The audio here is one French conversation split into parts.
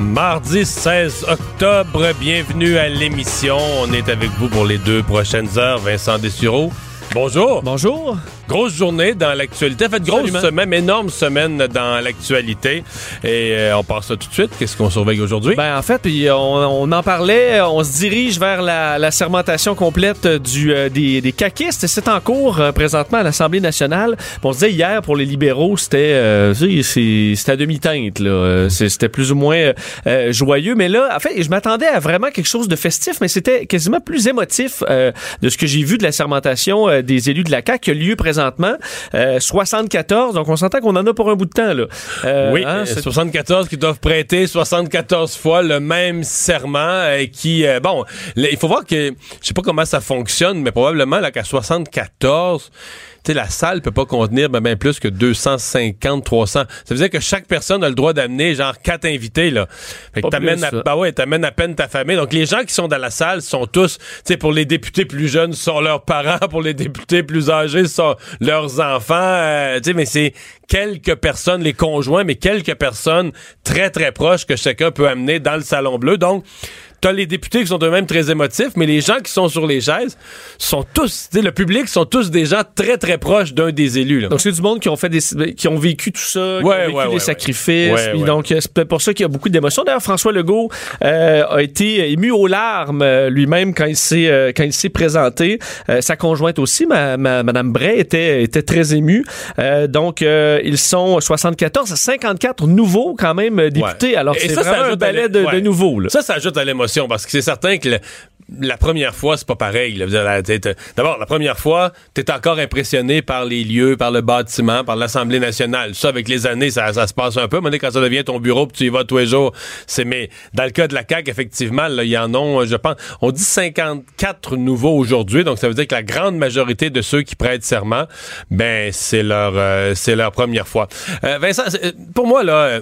Mardi 16 octobre, bienvenue à l'émission. On est avec vous pour les deux prochaines heures. Vincent Dessureau. Bonjour. Bonjour. Grosse journée dans l'actualité. En fait, grosse Absolument. semaine, énorme semaine dans l'actualité. Et euh, on passe ça tout de suite. Qu'est-ce qu'on surveille aujourd'hui? Ben en fait, puis on, on en parlait, on se dirige vers la, la sermentation complète du, euh, des, des caquistes. C'est en cours euh, présentement à l'Assemblée nationale. On se disait hier pour les libéraux, c'était euh, c'était à demi-teinte. Euh, C'était plus ou moins euh, euh, joyeux. Mais là, en fait, je m'attendais à vraiment quelque chose de festif, mais c'était quasiment plus émotif euh, de ce que j'ai vu de la sermentation euh, des élus de la CAQ qui a lieu présentement. Euh, 74, donc on s'entend qu'on en a pour un bout de temps. Là. Euh, oui, hein, euh, c'est- 74 qui doivent prêter 74 fois le même serment et qui euh, bon, il faut voir que je sais pas comment ça fonctionne mais probablement là qu'à 74 tu sais, la salle peut pas contenir ben, ben plus que 250, 300. Ça veut dire que chaque personne a le droit d'amener genre quatre invités là. Fait que t'amènes à, bah ouais, t'amènes à peine ta famille. Donc les gens qui sont dans la salle sont tous, tu sais, pour les députés plus jeunes, ce sont leurs parents. Pour les députés plus âgés, ce sont leurs enfants. Euh, tu sais, mais c'est quelques personnes, les conjoints, mais quelques personnes très très proches que chacun peut amener dans le salon bleu. Donc T'as les députés qui sont eux-mêmes très émotifs, mais les gens qui sont sur les chaises sont tous, le public sont tous des gens très très proches d'un des élus. Là. Donc c'est du monde qui ont fait des qui ont vécu tout ça, qui ont vécu ouais, des ouais, sacrifices. puis donc euh, c'est pour ça qu'il y a beaucoup d'émotions. D'ailleurs François Legault euh, a été ému aux larmes euh, lui-même quand il s'est euh, quand il s'est présenté. Euh, sa conjointe aussi, ma, ma- Madame Bray était était très émue. Euh, donc euh, ils sont 74 à 54 nouveaux quand même députés. Alors c'est ça, ça vraiment un l'é- de, de nouveaux. Ça, ça ajoute à l'émotion parce que c'est certain que le- la première fois, c'est pas pareil. t'es- D'abord, la première fois, t'es encore impressionné par les lieux, par le bâtiment, par l'Assemblée nationale. Ça, avec les années, ça, ça se passe un peu. Donné, quand ça devient ton bureau, puis tu y vas tous les jours, c'est mais dans le cas de la CAQ, effectivement, il y en ont, je pense, on dit 54 nouveaux aujourd'hui, donc ça veut dire que la grande majorité de ceux qui prêtent serment, ben c'est leur euh, c'est leur première fois. Euh, Vincent, c'est- pour moi là, euh,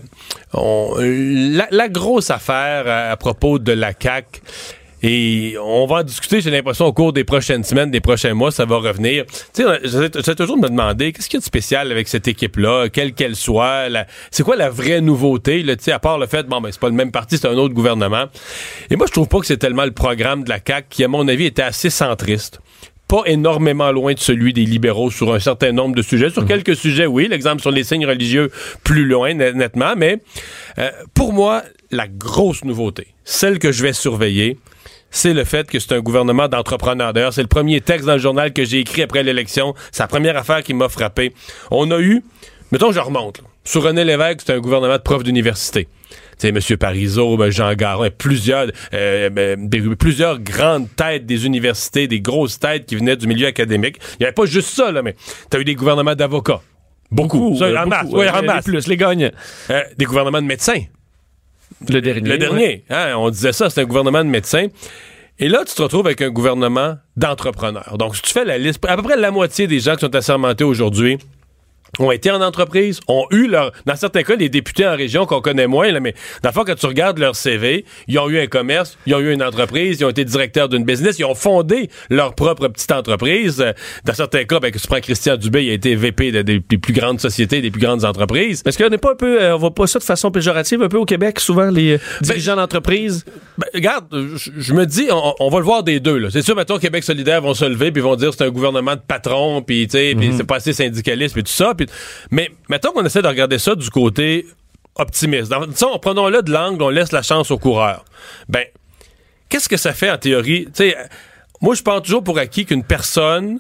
on- la, la grosse affaire à, à propos de la CAQ, et on va en discuter, j'ai l'impression, au cours des prochaines semaines, des prochains mois, ça va revenir. Tu sais, j'essaie toujours de me demander, qu'est-ce qu'il y a de spécial avec cette équipe-là, quelle qu'elle soit, la- c'est quoi la vraie nouveauté, là, tu sais, à part le fait, bon, ben, c'est pas le même parti, c'est un autre gouvernement. Et moi, je trouve pas que c'est tellement le programme de la CAQ qui, à mon avis, était assez centriste pas énormément loin de celui des libéraux sur un certain nombre de sujets. Sur quelques sujets, oui, l'exemple sur les signes religieux, plus loin, net- nettement, mais euh, pour moi, la grosse nouveauté, celle que je vais surveiller, c'est le fait que c'est un gouvernement d'entrepreneurs. D'ailleurs, c'est le premier texte dans le journal que j'ai écrit après l'élection. C'est la première affaire qui m'a frappé. On a eu, mettons, je remonte. là. Sur René Lévesque, c'est un gouvernement de profs d'université. Tu sais, M. Parizeau, ben, Jean Garon, plusieurs, euh, ben, des- plusieurs grandes têtes des universités, des grosses têtes qui venaient du milieu académique. Il n'y avait pas juste ça, là, mais tu as eu des gouvernements d'avocats. Beaucoup. Ça, euh, en masse. beaucoup, Ouais, euh, en les plus, les gagnent. Euh, des gouvernements de médecins. Le dernier. Le ouais. dernier, hein, on disait ça, c'est un gouvernement de médecins. Et là, tu te retrouves avec un gouvernement d'entrepreneurs. Donc, si tu fais la liste, à peu près la moitié des gens qui sont assermentés aujourd'hui ont été en entreprise, ont eu leur, dans certains cas, des députés en région qu'on connaît moins, là, mais dans le fond, quand tu regardes leur CV, ils ont eu un commerce, ils ont eu une entreprise, ils ont été directeurs d'une business, ils ont fondé leur propre petite entreprise. Dans certains cas, ben, que tu prends Christian Dubé, il a été VP de- des, des plus grandes sociétés, des plus grandes entreprises. Est-ce qu'on n'est pas un peu, euh, on voit pas ça de façon péjorative un peu au Québec, souvent les euh, dirigeants d'entreprise? Ben, regarde, je, me dis, on, on va le voir des deux. là. C'est sûr, mettons, Québec solidaire vont se lever puis vont dire c'est un gouvernement de patrons, puis tu sais, puis c'est pas assez syndicaliste, puis tout ça. Puis- mais mettons qu'on essaie de regarder ça du côté optimiste. Dans, disons, prenons-le de l'angle, on laisse la chance aux coureurs. Ben, qu'est-ce que ça fait en théorie? Moi, je pense toujours pour acquis qu'une personne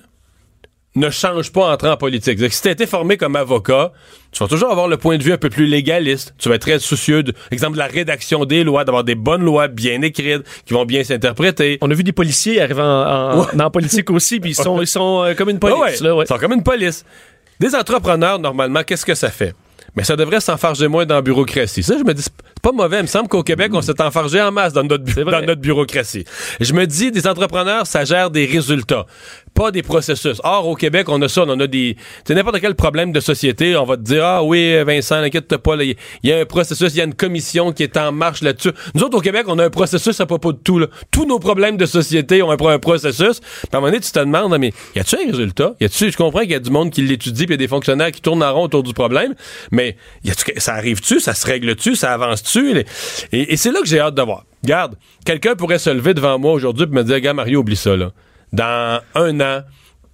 ne change pas en entrant en politique. Si tu été formé comme avocat, tu vas toujours avoir le point de vue un peu plus légaliste. Tu vas être très soucieux, de, exemple, de la rédaction des lois, d'avoir des bonnes lois bien écrites, qui vont bien s'interpréter. On a vu des policiers arriver en, en, en politique aussi, puis ils sont, ils sont euh, comme une police. Ouais, là. Ils sont comme une police. Des entrepreneurs, normalement, qu'est-ce que ça fait? Mais ça devrait s'enfarger moins dans la bureaucratie. Ça, je me dis, c'est pas mauvais. Il me semble qu'au Québec, on s'est enfargé en masse dans notre, dans notre bureaucratie. Je me dis, des entrepreneurs, ça gère des résultats, pas des processus. Or, au Québec, on a ça, on a des... C'est n'importe quel problème de société, on va te dire, ah oui, Vincent, n'inquiète pas, il y a un processus, il y a une commission qui est en marche là-dessus. Nous autres, au Québec, on a un processus à propos de tout. Là. Tous nos problèmes de société ont un, pro- un processus. Puis à un moment donné, tu te demandes, mais y a-tu un résultat? Y a-tu, je comprends qu'il y a du monde qui l'étudie, puis y a des fonctionnaires qui tournent en rond autour du problème, mais y a-tu, ça arrive-tu? Ça se règle-tu? Ça avance-tu? Et, et c'est là que j'ai hâte de voir. Garde, quelqu'un pourrait se lever devant moi aujourd'hui et me dire, gars, Mario, oublie ça, là. Dans un an,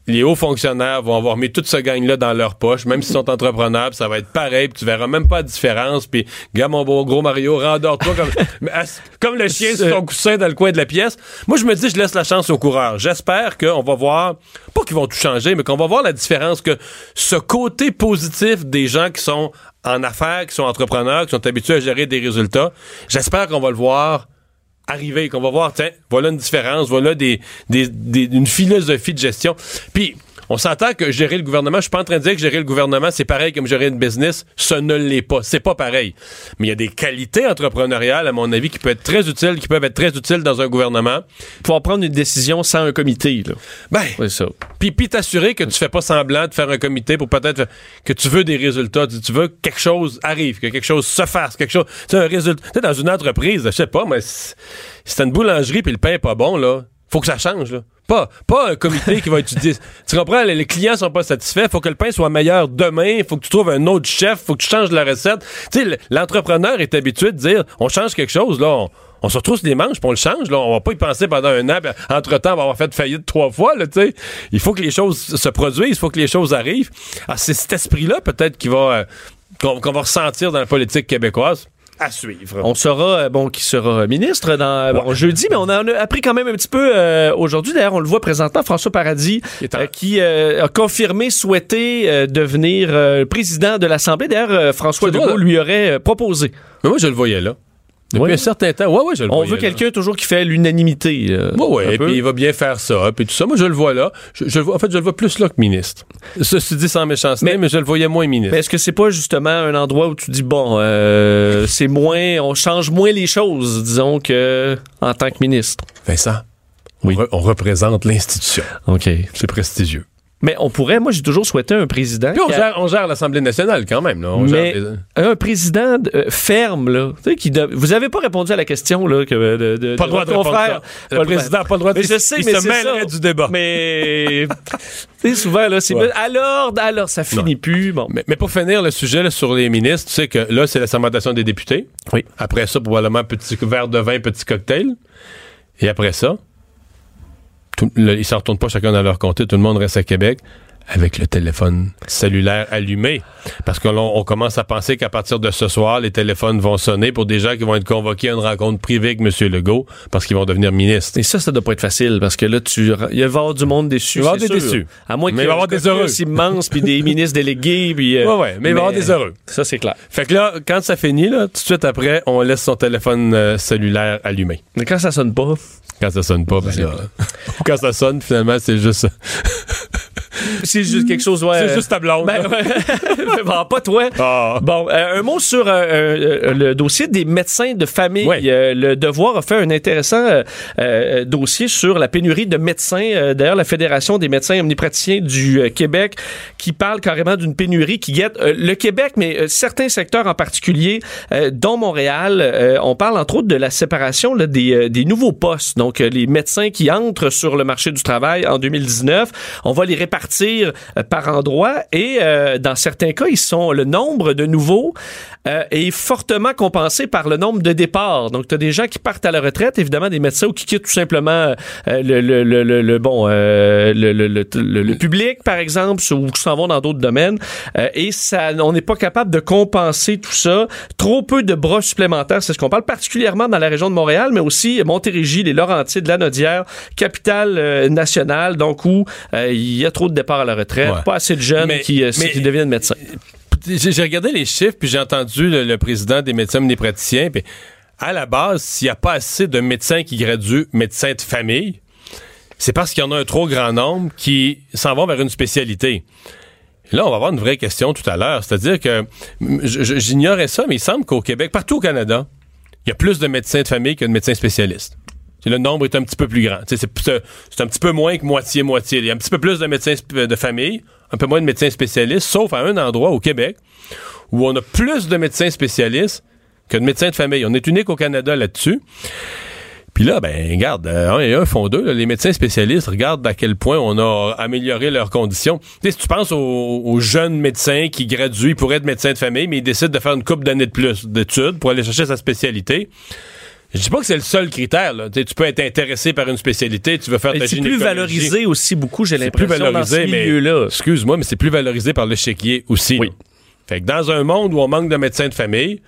les hauts fonctionnaires vont avoir mis toute ce gang-là dans leur poche, même s'ils sont entrepreneurs, ça va être pareil, puis tu verras même pas de différence, puis gars, mon beau gros Mario, rendors-toi comme, comme le chien sur son coussin dans le coin de la pièce. Moi, je me dis, je laisse la chance aux coureurs. J'espère qu'on va voir, pas qu'ils vont tout changer, mais qu'on va voir la différence, que ce côté positif des gens qui sont en affaires, qui sont entrepreneurs, qui sont habitués à gérer des résultats, j'espère qu'on va le voir arriver, qu'on va voir, tiens, voilà une différence, voilà des, des, des- une philosophie de gestion. Puis, on s'entend que gérer le gouvernement, je suis pas en train de dire que gérer le gouvernement, c'est pareil comme gérer une business. Ce ne l'est pas. C'est pas pareil. Mais il y a des qualités entrepreneuriales, à mon avis, qui peuvent être très utiles, qui peuvent être très utiles dans un gouvernement. Pouvoir prendre une décision sans un comité. Là. Ben, C'est ça. puis, puis t'assurer que tu fais pas semblant de faire un comité pour peut-être que tu veux des résultats. Tu, tu veux que quelque chose arrive, que quelque chose se fasse, quelque chose. Tu sais, un résultat. Tu sais, dans une entreprise, je sais pas, mais t'as une boulangerie puis le pain est pas bon, là, faut que ça change, là. Pas, pas un comité qui va étudier. Tu comprends? Les, les clients sont pas satisfaits. Faut que le pain soit meilleur demain. Faut que tu trouves un autre chef. Faut que tu changes la recette. Tu sais, l'entrepreneur est habitué de dire, on change quelque chose, là. On, on se retrousse les manches, puis on le change. Là. On va pas y penser pendant un an. Entre-temps, on va avoir fait faillite trois fois. Là, tu sais. il faut que les choses se produisent. Il faut que les choses arrivent. Alors, c'est cet esprit-là, peut-être, va, euh, qu'on va ressentir dans la politique québécoise. À suivre. On saura, euh, bon, qui sera ministre dans bon, jeudi, mais on en a appris quand même un petit peu euh, aujourd'hui. D'ailleurs, on le voit présentement, François Paradis, Qui est en- euh, qui euh, a confirmé souhaiter euh, devenir euh, président de l'Assemblée. D'ailleurs, euh, François Legault lui aurait euh, proposé. Mais moi, je le voyais là. Depuis Ouais. un certain temps. Ouais, ouais, je le On voyais veut quelqu'un toujours qui fait l'unanimité. ouais, un et peu. puis il va bien faire ça, puis tout ça. Moi, je le vois là. Je, je en fait, je le vois plus là que ministre. Ceci dit sans méchanceté, mais, Mais- je le voyais moins ministre. Mais est-ce que c'est pas justement un endroit où tu dis bon, euh, c'est moins, on change moins les choses, disons que en tant que ministre? Vincent, Oui. on, re- on représente l'institution. Ok. C'est prestigieux. Mais on pourrait, moi j'ai toujours souhaité un président. Puis on a- gère, on gère l'Assemblée nationale quand même. Là. On mais gère les- un président euh, ferme là, tu sais, qui de- vous avez pas répondu à la question là que de, de, Pas le droit de répondre confrère. ça. Le président n'a pas le droit de... Mais je sais, il mais se mêlerait ça. du débat. Mais tu sais souvent là, c'est Ouais. alors alors ça finit plus. Bon. Mais, mais pour finir le sujet là, sur les ministres, tu sais que là, c'est la sermentation des députés. Oui. Après ça, probablement, petit verre de vin, petit cocktail. Et après ça, ils s'en retournent pas chacun dans leur comté. Tout le monde reste à Québec avec le téléphone cellulaire allumé. Parce qu'on on commence à penser qu'à partir de ce soir, les téléphones vont sonner pour des gens qui vont être convoqués à une rencontre privée avec M. Legault parce qu'ils vont devenir ministres. Et ça, ça doit pas être facile parce que là, tu, il va y avoir du monde déçu. Il va y avoir des sûr. déçus. À moins qu'il Mais y il va y ait avoir des heureux. immense puis des ministres délégués puis. euh, Ouais, ouais, mais il va y avoir des heureux. Ça, c'est clair. Fait que là, quand ça finit, là, tout de suite après, on laisse son téléphone euh, cellulaire allumé. Mais quand ça sonne pas, Quand ça sonne pas, ben là, quand ça sonne, finalement, c'est juste, c'est juste quelque chose, ouais. c'est juste ta blonde. Ben, ouais. Bon, pas toi. Ah. Bon, euh, un mot sur euh, euh, le dossier des médecins de famille. Ouais. Euh, le Devoir a fait un intéressant euh, euh, dossier sur la pénurie de médecins. Euh, D'ailleurs, la Fédération des médecins omnipraticiens du euh, Québec qui parle carrément d'une pénurie qui guette euh, le Québec, mais euh, certains secteurs en particulier, euh, dont Montréal. Euh, on parle entre autres de la séparation là, des, euh, des nouveaux postes. Donc, euh, les médecins qui entrent sur le marché du travail en 2019, on va les répartir euh, par endroits et euh, dans certains cas, ils sont le nombre de nouveaux euh, est fortement compensé par le nombre de départs. Donc, tu as des gens qui partent à la retraite, évidemment des médecins ou qui quittent tout simplement le, le, le, le, bon le, le, le, public, par exemple, ou qui s'en vont dans d'autres domaines. Et ça, on n'est pas capable de compenser tout ça. Trop peu de bras supplémentaires, c'est ce qu'on parle, particulièrement dans la région de Montréal, mais aussi Montérégie, les Laurentides, la Nodière, capitale nationale, donc où il y a trop de départs à la retraite, Ouais. pas assez de jeunes Mais- qui, euh, mais- qui deviennent médecins. J'ai regardé les chiffres, puis j'ai entendu le, le président des médecins omnipraticiens. Puis à la base, s'il n'y a pas assez de médecins qui graduent médecins de famille, c'est parce qu'il y en a un trop grand nombre qui s'en vont vers une spécialité. Là, on va avoir une vraie question tout à l'heure. C'est-à-dire que j'ignorais ça, mais il semble qu'au Québec, partout au Canada, il y a plus de médecins de famille que de médecins spécialistes. Le nombre est un petit peu plus grand. C'est c'est- un petit peu moins que moitié-moitié. Il y a un petit peu plus de médecins de famille, un peu moins de médecins spécialistes, sauf à un endroit au Québec où on a plus de médecins spécialistes que de médecins de famille. On est unique au Canada là-dessus. Puis là, ben, regarde, euh, un et un font deux. là. les médecins spécialistes regardent à quel point on a amélioré leurs conditions. Tu sais, si tu penses aux, aux jeunes médecins qui graduent, pourraient être médecins de famille, mais ils décident de faire une couple d'années de plus d'études pour aller chercher sa spécialité. Je dis pas que c'est le seul critère. Là. Tu peux être intéressé par une spécialité, tu veux faire ta C'est plus valorisé aussi beaucoup, j'ai C'est plus l'impression, dans ce valorisé, milieu-là. excuse-moi, mais c'est plus valorisé par le chéquier aussi. Oui. Fait que dans un monde où on manque de médecins de famille,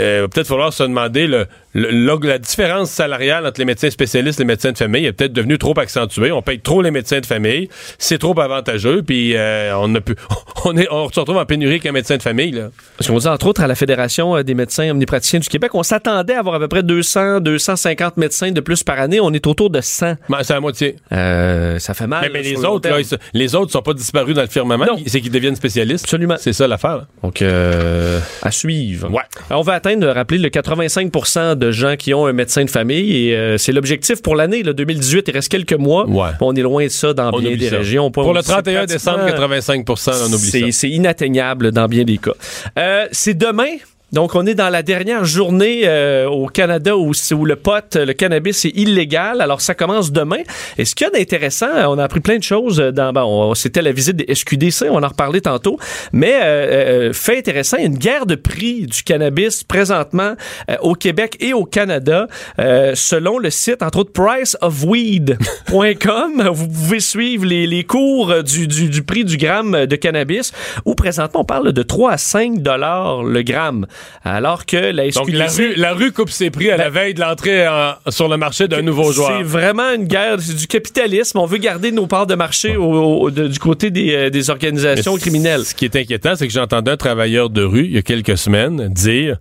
euh, va peut-être falloir se demander le, le- la, différence salariale entre les médecins spécialistes et les médecins de famille est peut-être devenue trop accentuée. On paye trop les médecins de famille, c'est trop avantageux, puis euh, on a pu, on est, on se retrouve en pénurie qu'un médecin de famille. Là. Parce qu'on dit entre autres à la Fédération euh, des médecins omnipraticiens du Québec, on s'attendait à avoir à peu près 200, 250 médecins de plus par année. On est autour de 100. Ben, c'est la moitié. Euh, ça fait mal. mais les autres, là, ils les autres sont pas disparus dans le firmament, c'est qu'ils deviennent spécialistes. Absolument. C'est ça l'affaire. Donc, euh, à suivre. Ouais. Alors, on va atteindre, rappeler, le 85% de gens qui ont un médecin de famille et euh, c'est l'objectif pour l'année, le 2018. Il reste quelques mois. Ouais. On est loin de ça dans On bien des ça. régions. Pour le C'est 31 décembre, pratiquement- 85 on oublie ça. C'est- C'est inatteignable dans bien des cas. Euh, c'est demain. Donc, on est dans la dernière journée euh, au Canada où, le pot, le cannabis est illégal. Alors, ça commence demain. Et ce qu'il y a d'intéressant, euh, on a appris plein de choses. Dans, bon, on- c'était la visite des SQDC, on en reparlait tantôt. Mais euh, euh, fait intéressant, il y a une guerre de prix du cannabis présentement euh, au Québec et au Canada. Euh, selon le site, entre autres, priceofweed.com, vous pouvez suivre les, les cours euh, du, du, du prix du gramme de cannabis, où présentement on parle de 3 à 5 dollars le gramme, alors que la SQDC... Donc, la rue, la rue coupe ses prix à la veille de l'entrée en- sur le marché d'un nouveau joueur. C'est vraiment une guerre, c'est du capitalisme. On veut garder nos parts de marché au- au- de- du côté des, euh, des organisations criminelles. Ce qui est inquiétant, c'est que j'ai entendu un travailleur de rue, il y a quelques semaines, dire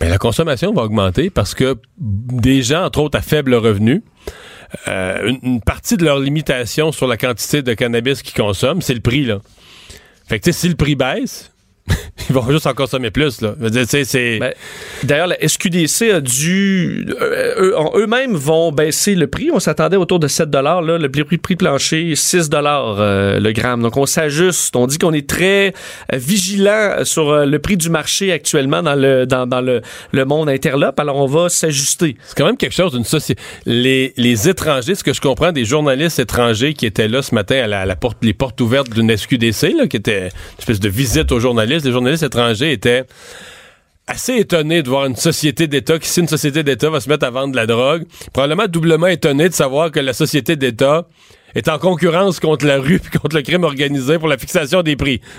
ben, la consommation va augmenter parce que des gens, entre autres à faible revenu, euh, une, une partie de leur limitation sur la quantité de cannabis qu'ils consomment, c'est le prix. Là. Fait que si le prix baisse, ils vont juste en consommer plus. Là. Ben, D'ailleurs, la SQDC a dû. euh, Eux-mêmes vont baisser le prix. On s'attendait autour de 7 là, Le prix, prix plancher, 6 euh, le gramme. Donc, on s'ajuste. On dit qu'on est très vigilant sur euh, le prix du marché actuellement dans le, dans, dans le, le monde interlope. Alors, on va s'ajuster. C'est quand même quelque chose d'une société. Les, les étrangers, ce que je comprends des journalistes étrangers qui étaient là ce matin à la, à la porte, les portes ouvertes d'une SQDC, là, qui était une espèce de visite aux journalistes, les journalistes étrangers étaient assez étonnés de voir une société d'État, qui si une société d'État va se mettre à vendre de la drogue, probablement doublement étonnés de savoir que la société d'État est en concurrence contre la rue puis contre le crime organisé pour la fixation des prix.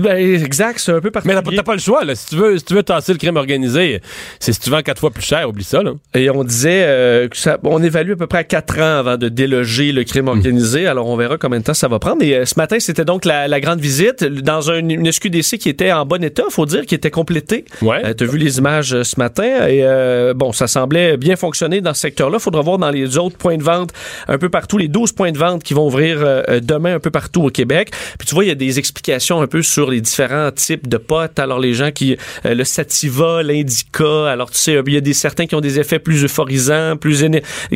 Ben, exact, c'est un peu Mais t'as pas- particulier. le choix, là. Si tu veux, si tu veux tasser le crime organisé, c'est si tu vends quatre fois plus cher, oublie ça, là. Et on disait euh, que ça, on évalue à peu près à 4 ans avant de déloger le crime organisé. Alors, on verra combien de temps ça va prendre. Et euh, ce matin, c'était donc la, la grande visite dans un- une SQDC qui était en bon état, faut dire, qui était complétée. Ouais. Euh, T'as vu les images euh, ce matin. Et euh, bon, ça semblait bien fonctionner dans ce secteur-là. Faudra voir dans les autres points de vente un peu partout, les 12 points de vente qui vont ouvrir euh, euh, demain un peu partout au Québec. Puis tu vois, il y a des explications un peu sur les différents types de potes. Alors, les gens qui... euh, le sativa, l'indica. Alors, tu sais, il y a des certains qui ont des effets plus euphorisants, plus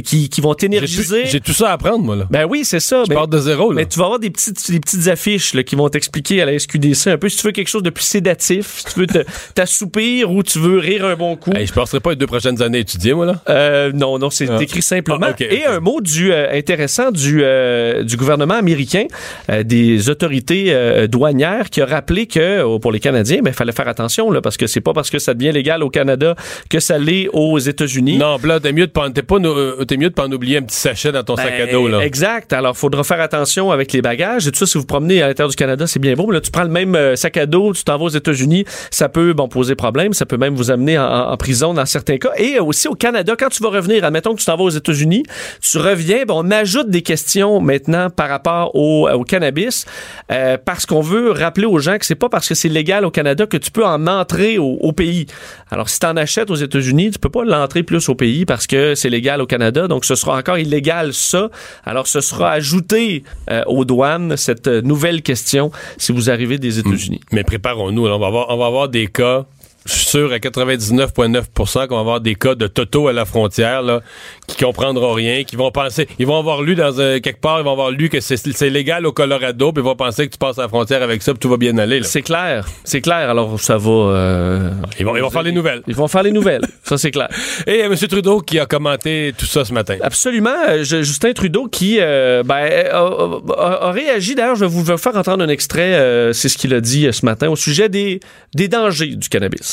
qui, qui vont t'énergiser. J'ai tout ça à apprendre, moi, là. Ben oui, c'est ça. Je pars de zéro, là. mais tu vas avoir des petites, des petites affiches là, qui vont t'expliquer à la SQDC un peu si tu veux quelque chose de plus sédatif, si tu veux t'assoupir ou tu veux rire un bon coup. Hey, je passerai pas les deux prochaines années à étudier, moi, là. Euh, non, non, c'est Ah. écrit simplement. Ah, Et un mot du intéressant du, euh, du gouvernement américain, euh, des autorités euh, douanières, qui a rappelé que oh, pour les Canadiens, ben, il fallait faire attention là, parce que c'est pas parce que ça devient légal au Canada que ça l'est aux États-Unis. Non, là, t'es mieux de pas, t'es pas, nou- t'es mieux de pas en oublier un petit sachet dans ton sac à Ben, dos, là. Exact. Alors, faudra faire attention avec les bagages. Et tout ça, si vous promenez à l'intérieur du Canada, c'est bien beau. Mais là, tu prends le même sac à dos, tu t'en vas aux États-Unis, ça peut bon, poser problème. Ça peut même vous amener en, prison dans certains cas. Et aussi au Canada, quand tu vas revenir, admettons que tu t'en vas aux États-Unis, tu reviens, ben, on ajoute des questions maintenant par rapport au, au cannabis euh, parce qu'on veut rappeler aux gens que c'est pas parce que c'est légal au Canada que tu peux en entrer au, au pays. Alors, si tu en achètes aux États-Unis, tu peux pas l'entrer plus au pays parce que c'est légal au Canada. Donc, ce sera encore illégal, ça. Alors, ce sera ajouté euh, aux douanes, cette euh, nouvelle question, si vous arrivez des États-Unis. Mais préparons-nous, là, on va avoir, on va avoir des cas. Je suis sûr à 99,9% qu'on va avoir des cas de toto à la frontière là, qui comprendront rien, qui vont penser, ils vont avoir lu dans un, quelque part, ils vont avoir lu que c'est légal au Colorado, puis ils vont penser que tu passes à la frontière avec ça, puis tout va bien aller. C'est clair, c'est clair. Alors, ça va... euh, Ils vont, ils vont faire les nouvelles. Ils vont faire les nouvelles, ça c'est clair. Et euh, M. Trudeau qui a commenté tout ça ce matin. Absolument. Euh, je- Justin Trudeau qui euh, ben, a, a- a réagi. D'ailleurs, je vais vous faire entendre un extrait. euh, c'est ce qu'il a dit euh, ce matin au sujet des, des dangers du cannabis.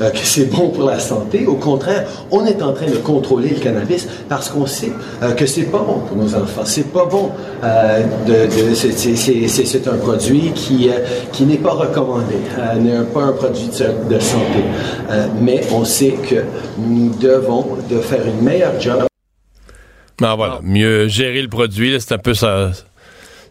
Euh, que c'est bon pour la santé. Au contraire, on est en train de contrôler le cannabis parce qu'on sait euh, que c'est pas bon pour nos enfants. C'est pas bon. euh, c'est- un produit qui euh, qui n'est pas recommandé, n'est pas un produit de, santé. Mais on sait que nous devons de faire une meilleure job. Ah, voilà. Mieux gérer le produit, c'est un peu sa,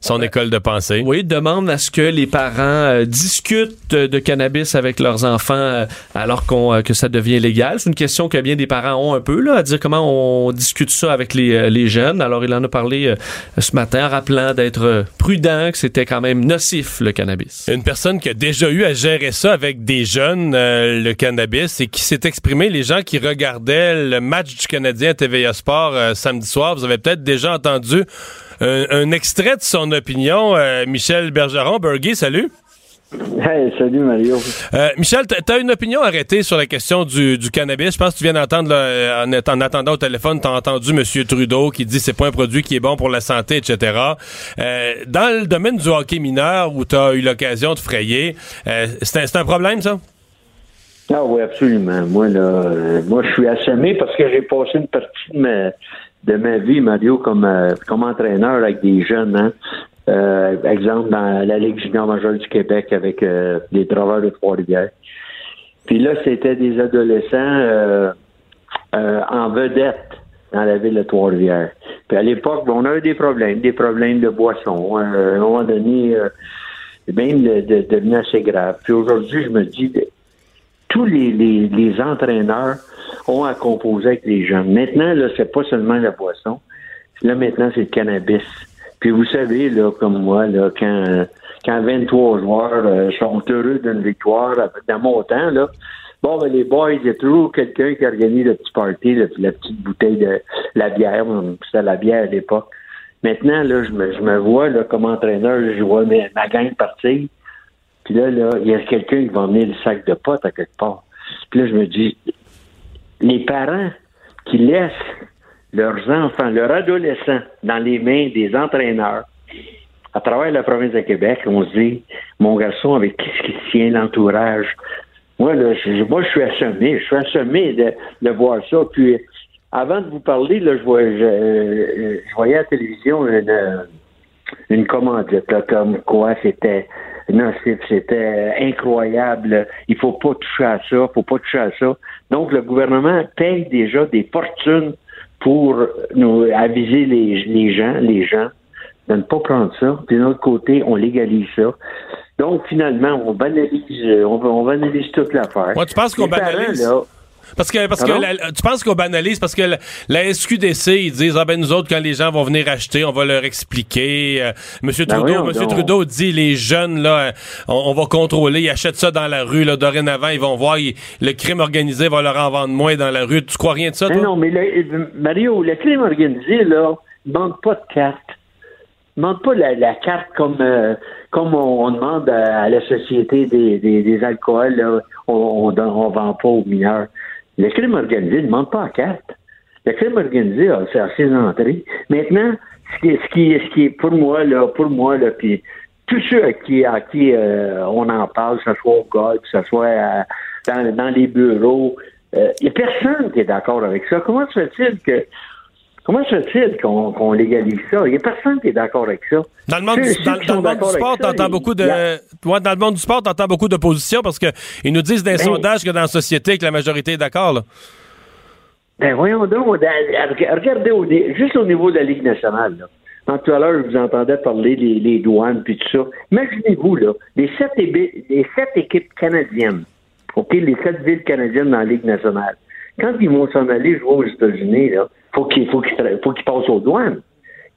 son école de pensée. Oui, demande à ce que les parents euh, discutent de, cannabis avec leurs enfants euh, alors qu'on, euh, que ça devient légal. C'est une question que bien des parents ont un peu, là, à dire comment on discute ça avec les, les jeunes. Alors, il en a parlé ce matin, en rappelant d'être prudent, que c'était quand même nocif, le cannabis. Une personne qui a déjà eu à gérer ça avec des jeunes, le cannabis, et qui s'est exprimé, les gens qui regardaient le match du Canadien à TVA Sport samedi soir, vous avez peut-être déjà entendu un, un extrait de son opinion. Euh, Michel Bergeron, Bergy, salut. Hey, salut Mario. Euh, Michel, t'as- t'as une opinion arrêtée sur la question du, du cannabis? Je pense que tu viens d'entendre, là, euh, en, en attendant au téléphone, t'as entendu M. Trudeau qui dit c'est pas un produit qui est bon pour la santé, etc. Euh, dans le domaine du hockey mineur, où t'as eu l'occasion de frayer, euh, c'est un, c'est un problème, ça? Ah oui, absolument. Moi, là, euh, moi, je suis assommé parce que j'ai passé une partie de ma, de ma vie, Mario, comme, euh, comme entraîneur avec des jeunes. Hein. Euh, exemple, dans la Ligue junior majeure du Québec avec euh, les travailleurs de Trois-Rivières. Puis là, c'était des adolescents en vedette dans la ville de Trois-Rivières. Puis à l'époque, on a eu des problèmes, des problèmes de boisson. Euh, à un moment donné, même de, de, devenu assez grave. Puis aujourd'hui, je me dis, tous les, les, les entraîneurs ont à composer avec les jeunes. Maintenant, là, c'est pas seulement la boisson. Là, maintenant, c'est le cannabis. Puis vous savez, là, comme moi, là, quand, quand 23 joueurs euh, sont heureux d'une victoire, dans mon temps, là, bon, ben, les boys, il y a toujours quelqu'un qui organise le petit party, la petite bouteille de la bière. C'était la bière à l'époque. Maintenant, là, je me, je me vois là, comme entraîneur, je vois ma gang partir. Puis là, là, il y a quelqu'un qui va emmener le sac de potes à quelque part. Puis là, je me dis, les parents qui laissent leurs enfants, leurs adolescents dans les mains des entraîneurs, à travers la province de Québec, on se dit, mon garçon, avec qui ce qui tient l'entourage? Moi, là, je, moi, je suis assommé. Je suis assommé de, voir ça. Puis, avant de vous parler, là, je, je, euh, je voyais à la télévision une, euh, une commandite, comme quoi c'était c'était incroyable. Il faut pas toucher à ça, faut pas toucher à ça. Donc, le gouvernement paye déjà des fortunes pour nous aviser les, les gens, les gens, de ne pas prendre ça. Puis d'un autre côté, on légalise ça. Donc, finalement, on banalise, on, on banalise toute l'affaire. Ouais, tu penses qu'on parents, banalise? là, Parce que, parce que la- tu penses qu'on banalise parce que la, la SQDC, ils disent, ah ben nous autres, quand les gens vont venir acheter, on va leur expliquer. Euh, Monsieur Ben Trudeau, Monsieur. Trudeau dit, les jeunes, là, euh, on, on va contrôler, ils achètent ça dans la rue, là, dorénavant, ils vont voir, ils- le crime organisé va leur en vendre moins dans la rue. Tu crois rien de ça, Mais toi? non, mais le- Mario, le crime organisé, là, il ne demande pas de carte. Il ne demande pas la, la carte comme, euh, comme on, on demande à, la société des, des, des alcools. là. On ne vend pas aux mineurs. Le crime organisé ne demande pas la carte. Le crime organisé a, a ses entrées. Maintenant, ce qui, ce qui, ce qui est pour moi, là, pour moi, là, puis tous ceux à qui, à qui euh, on en parle, que ce soit au golf, que ce soit euh, dans, dans les bureaux, il n'y a personne qui est d'accord avec ça. Comment se fait-il que Comment se fait-il qu'on légalise ça? Il n'y a personne qui est d'accord avec ça. Dans le monde, du- dans, dans le monde du d'accord sport, t'entends beaucoup de. Ouais, dans le monde du sport, t'entends beaucoup d'opposition parce que ils nous disent les Ben- sondages que dans la société que la majorité est d'accord. Ben voyons donc, regardez au juste au niveau de la Ligue nationale. Là. Quand tout à l'heure, je vous entendais parler des douanes puis tout ça. Imaginez-vous, là, les sept, les sept équipes canadiennes, OK, les sept villes canadiennes dans la Ligue nationale, quand ils vont s'en aller jouer aux États-Unis, là, faut qu'ils faut qu'ils tra- faut qu'ils passent aux douanes.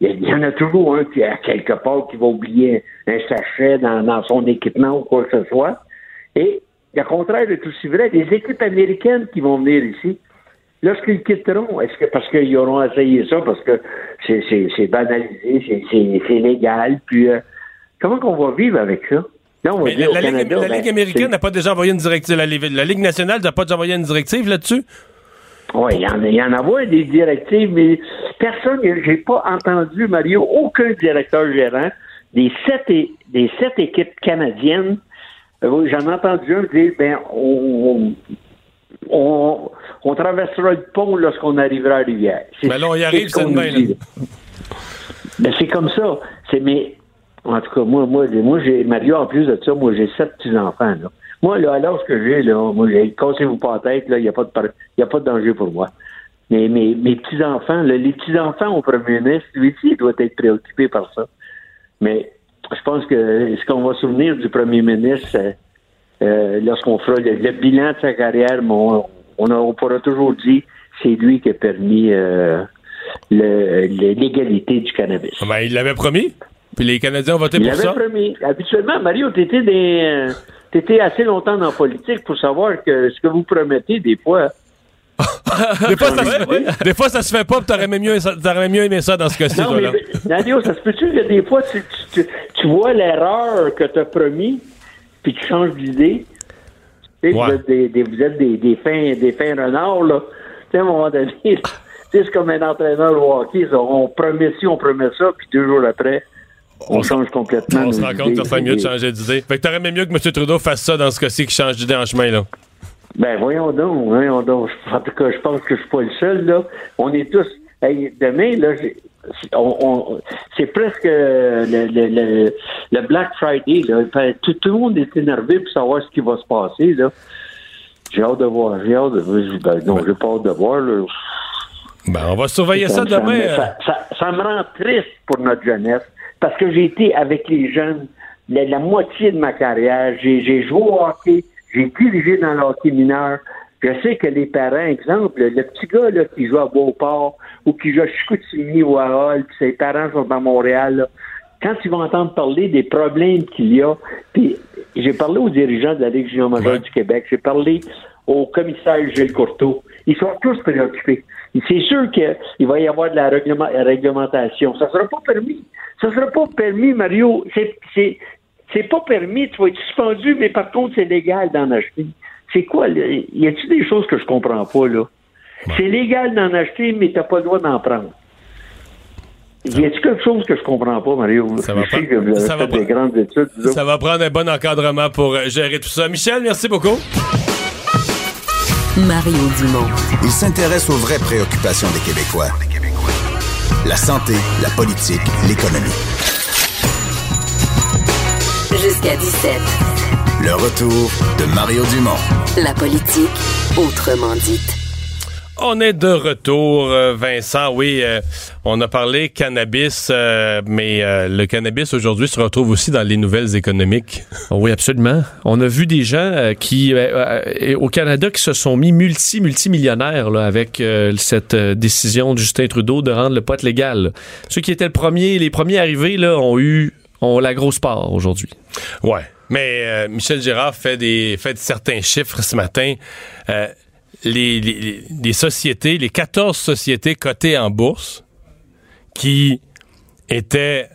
Il y, en a toujours un qui, à quelque part, qui va oublier un sachet dans, dans son équipement ou quoi que ce soit. Et le contraire est aussi vrai. Les équipes américaines qui vont venir ici, lorsqu'ils quitteront, est-ce que parce qu'ils auront essayé ça, parce que c'est, banalisé, c'est, légal, puis euh, comment qu'on va vivre avec ça? Là, on va Mais dire la, au Ligue, Canada, la ben, Ligue américaine n'a pas déjà envoyé une directive. La Ligue nationale n'a pas déjà envoyé une directive là-dessus? Oui, il y, en il y en a des directives, mais personne, j'ai pas entendu, Mario, aucun directeur gérant des sept, des sept équipes canadiennes. euh, J'en ai entendu un dire, ben, on, on, on traversera le pont lorsqu'on arrivera à Rivière. Mais là, on y arrive, c'est demain. Ben, c'est comme ça. C'est, mais, en tout cas, moi, moi, moi, j'ai, Mario, en plus de ça, moi, j'ai sept petits-enfants, là. Moi, là, à l'âge que j'ai, là, moi, j'ai, cassez-vous pas la tête, là, il n'y a pas de, par- y a pas de danger pour moi. Mais mes, mes petits-enfants, là, les petits-enfants au premier ministre, lui aussi, il doit être préoccupé par ça. Mais je pense que ce qu'on va souvenir du premier ministre, euh, euh, lorsqu'on fera le, le bilan de sa carrière, on, on, a- on pourra toujours dire c'est lui qui a permis euh, l'égalité du cannabis. Ah ben, il l'avait promis. Puis les Canadiens ont voté Il pour ça. promis. Habituellement, Mario, t'étais des, euh, t'étais assez longtemps dans la politique pour savoir que ce que vous promettez, des fois, Des fois, ça, se- des fois, ça se fait pas, puis t'aurais mieux, t'aurais mieux aimé ça dans ce cas-ci, Non, mais là. Nadio, ça se peut-tu que des fois, tu, tu, tu- tu vois l'erreur que tu as promis, puis tu changes d'idée? Tu sais, Ouais. Vous êtes des, des- vous êtes des, des fins, des fins renards, là. Tu sais, à un moment donné, tu sais, c'est comme un entraîneur au hockey, ça. on promet ci, on promet ça, puis deux jours après, on, change complètement. On se rend compte que ça serait mieux de changer d'idée. Fait que t'aurais aimé mieux que M. Trudeau fasse ça dans ce cas-ci, qu'il change d'idée en chemin, là. Ben voyons donc, voyons donc. En tout cas, je pense que je suis pas le seul là. On est tous. Hey, demain là, on, on- c'est presque euh, le, le, le, le Black Friday là. Tout, tout le monde est énervé pour savoir ce qui va se passer là. J'ai hâte de voir. J'ai hâte de. Ben, non, j'ai pas hâte de voir là. Ben, on va surveiller ça, demain. euh. ça, ça- ça me rend triste pour notre jeunesse parce que j'ai été avec les jeunes la, la moitié de ma carrière. J'ai joué au hockey, j'ai dirigé dans le hockey mineur. Je sais que les parents, exemple, le, petit gars là, qui joue à Beauport ou qui joue à Chicoutimi ou à Hall, puis ses parents sont à Montréal, là, quand ils vont entendre parler des problèmes qu'il y a, puis j'ai parlé aux dirigeants de la Ligue junior majeure Ouais. du Québec, j'ai parlé au commissaire Gilles Courteau. Ils sont tous préoccupés. C'est sûr qu'il va y avoir de la réglement- réglementation. Ça sera pas permis. Ça sera pas permis, Mario. C'est, c'est, c'est pas permis. Tu vas être suspendu, mais par contre, c'est légal d'en acheter. C'est quoi? là? Y a-t-il des choses que je comprends pas, là? C'est légal d'en acheter, mais t'as pas le droit d'en prendre. Y a-t-il quelque chose que je comprends pas, Mario? Ça va que ça fait des grandes études. Ça va prendre un bon encadrement pour euh, gérer tout ça. Michel, merci beaucoup. Mario Dumont. Il s'intéresse aux vraies préoccupations des Québécois. La santé, la politique, l'économie. Jusqu'à 17. Le retour de Mario Dumont. La politique, autrement dite. On est de retour, euh, Vincent. Oui, euh, on a parlé cannabis, euh, mais euh, le cannabis aujourd'hui se retrouve aussi dans les nouvelles économiques. Oui, absolument. On a vu des gens qui, au Canada, qui se sont mis multi, multimillionnaires là, avec euh, cette décision de Justin Trudeau de rendre le pot légal. là. Ceux qui étaient le premier, les premiers arrivés là, ont eu ont la grosse part aujourd'hui. Ouais. Mais euh, Michel Girard fait des fait certains chiffres ce matin. Euh, les, les, les- les sociétés, les 14 sociétés cotées en bourse qui étaient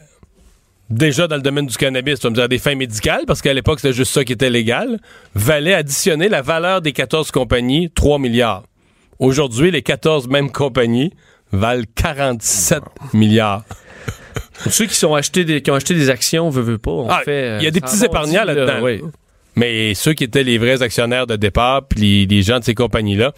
déjà dans le domaine du cannabis, on va me dire des fins médicales, parce qu'à l'époque, c'était juste ça qui était légal, valaient additionner la valeur des 14 compagnies 3 milliards. Aujourd'hui, les 14 mêmes compagnies valent 47 milliards. Ceux qui, sont achetés des, qui ont acheté des actions, veut, veut pas, on Ah, fait... il y a des euh, petits épargnants là-dedans. oui. Mais ceux qui étaient les vrais actionnaires de départ, puis les, gens de ces compagnies-là,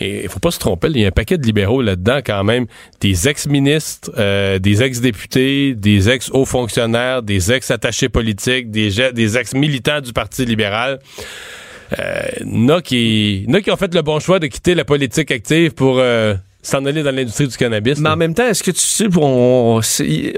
il faut pas se tromper, il y a un paquet de libéraux là-dedans quand même, des ex-ministres, euh, des ex-députés, des ex-hauts fonctionnaires, des ex-attachés politiques, des, ex-militants du Parti libéral. Euh, qui, n'a qui ont fait le bon choix de quitter la politique active pour euh, s'en aller dans l'industrie du cannabis. Mais là. en même temps, est-ce que tu sais, on,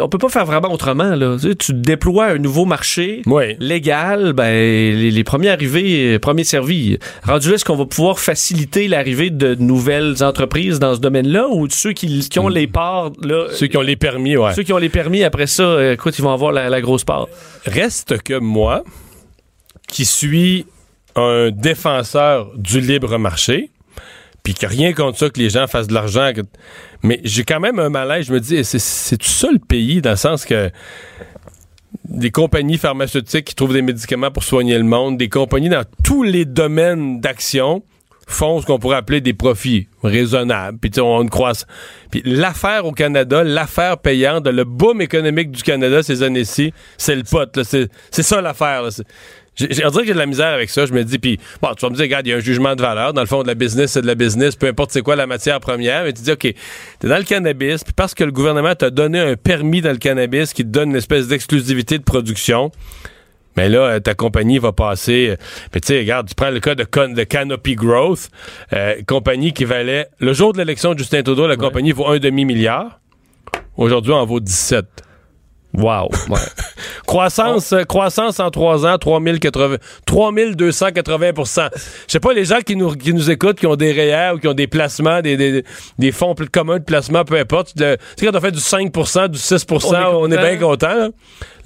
on peut pas faire vraiment autrement, là. Tu, sais, tu déploies un nouveau marché Oui. légal, ben, les, les premiers arrivés, premiers servis. Rendu là, est-ce qu'on va pouvoir faciliter l'arrivée de nouvelles entreprises dans ce domaine-là ou ceux qui, qui ont les parts, là, Ceux qui ont les permis, ouais. ceux qui ont les permis, après ça, écoute, ils vont avoir la, la grosse part. Reste que moi, qui suis un défenseur du libre marché, puis a rien contre ça que les gens fassent de l'argent, que- mais j'ai quand même un malaise. Je me dis, c'est- tout ça le pays, dans le sens que des compagnies pharmaceutiques qui trouvent des médicaments pour soigner le monde, des compagnies dans tous les domaines d'action font ce qu'on pourrait appeler des profits raisonnables. Puis on croissance. Puis l'affaire au Canada, l'affaire payante, le boom économique du Canada ces années-ci, c'est le pote. c'est ça l'affaire. J'ai on dirait que j'ai de la misère avec ça. Je me dis, puis bon, tu vas me dire, regarde, il y a un jugement de valeur. Dans le fond, de la business, c'est de la business, peu importe c'est quoi la matière première. Mais tu dis, OK, t'es dans le cannabis, puis parce que le gouvernement t'a donné un permis dans le cannabis qui te donne une espèce d'exclusivité de production, mais là, euh, ta compagnie va passer. euh, Mais tu sais, regarde, tu prends le cas de, Con- de Canopy Growth, euh, compagnie qui valait. Le jour de l'élection de Justin Trudeau, la compagnie vaut un demi-milliard. Aujourd'hui, on en vaut 17. Wow. Croissance, euh, croissance en trois ans, 3080, 3280% Je sais pas, les gens qui nous, qui nous écoutent, qui ont des REER ou qui ont des placements, des, des, des fonds pl- communs de placement, peu importe. Tu sais, quand on fait du 5% du 6 on est, On est bien content. Là,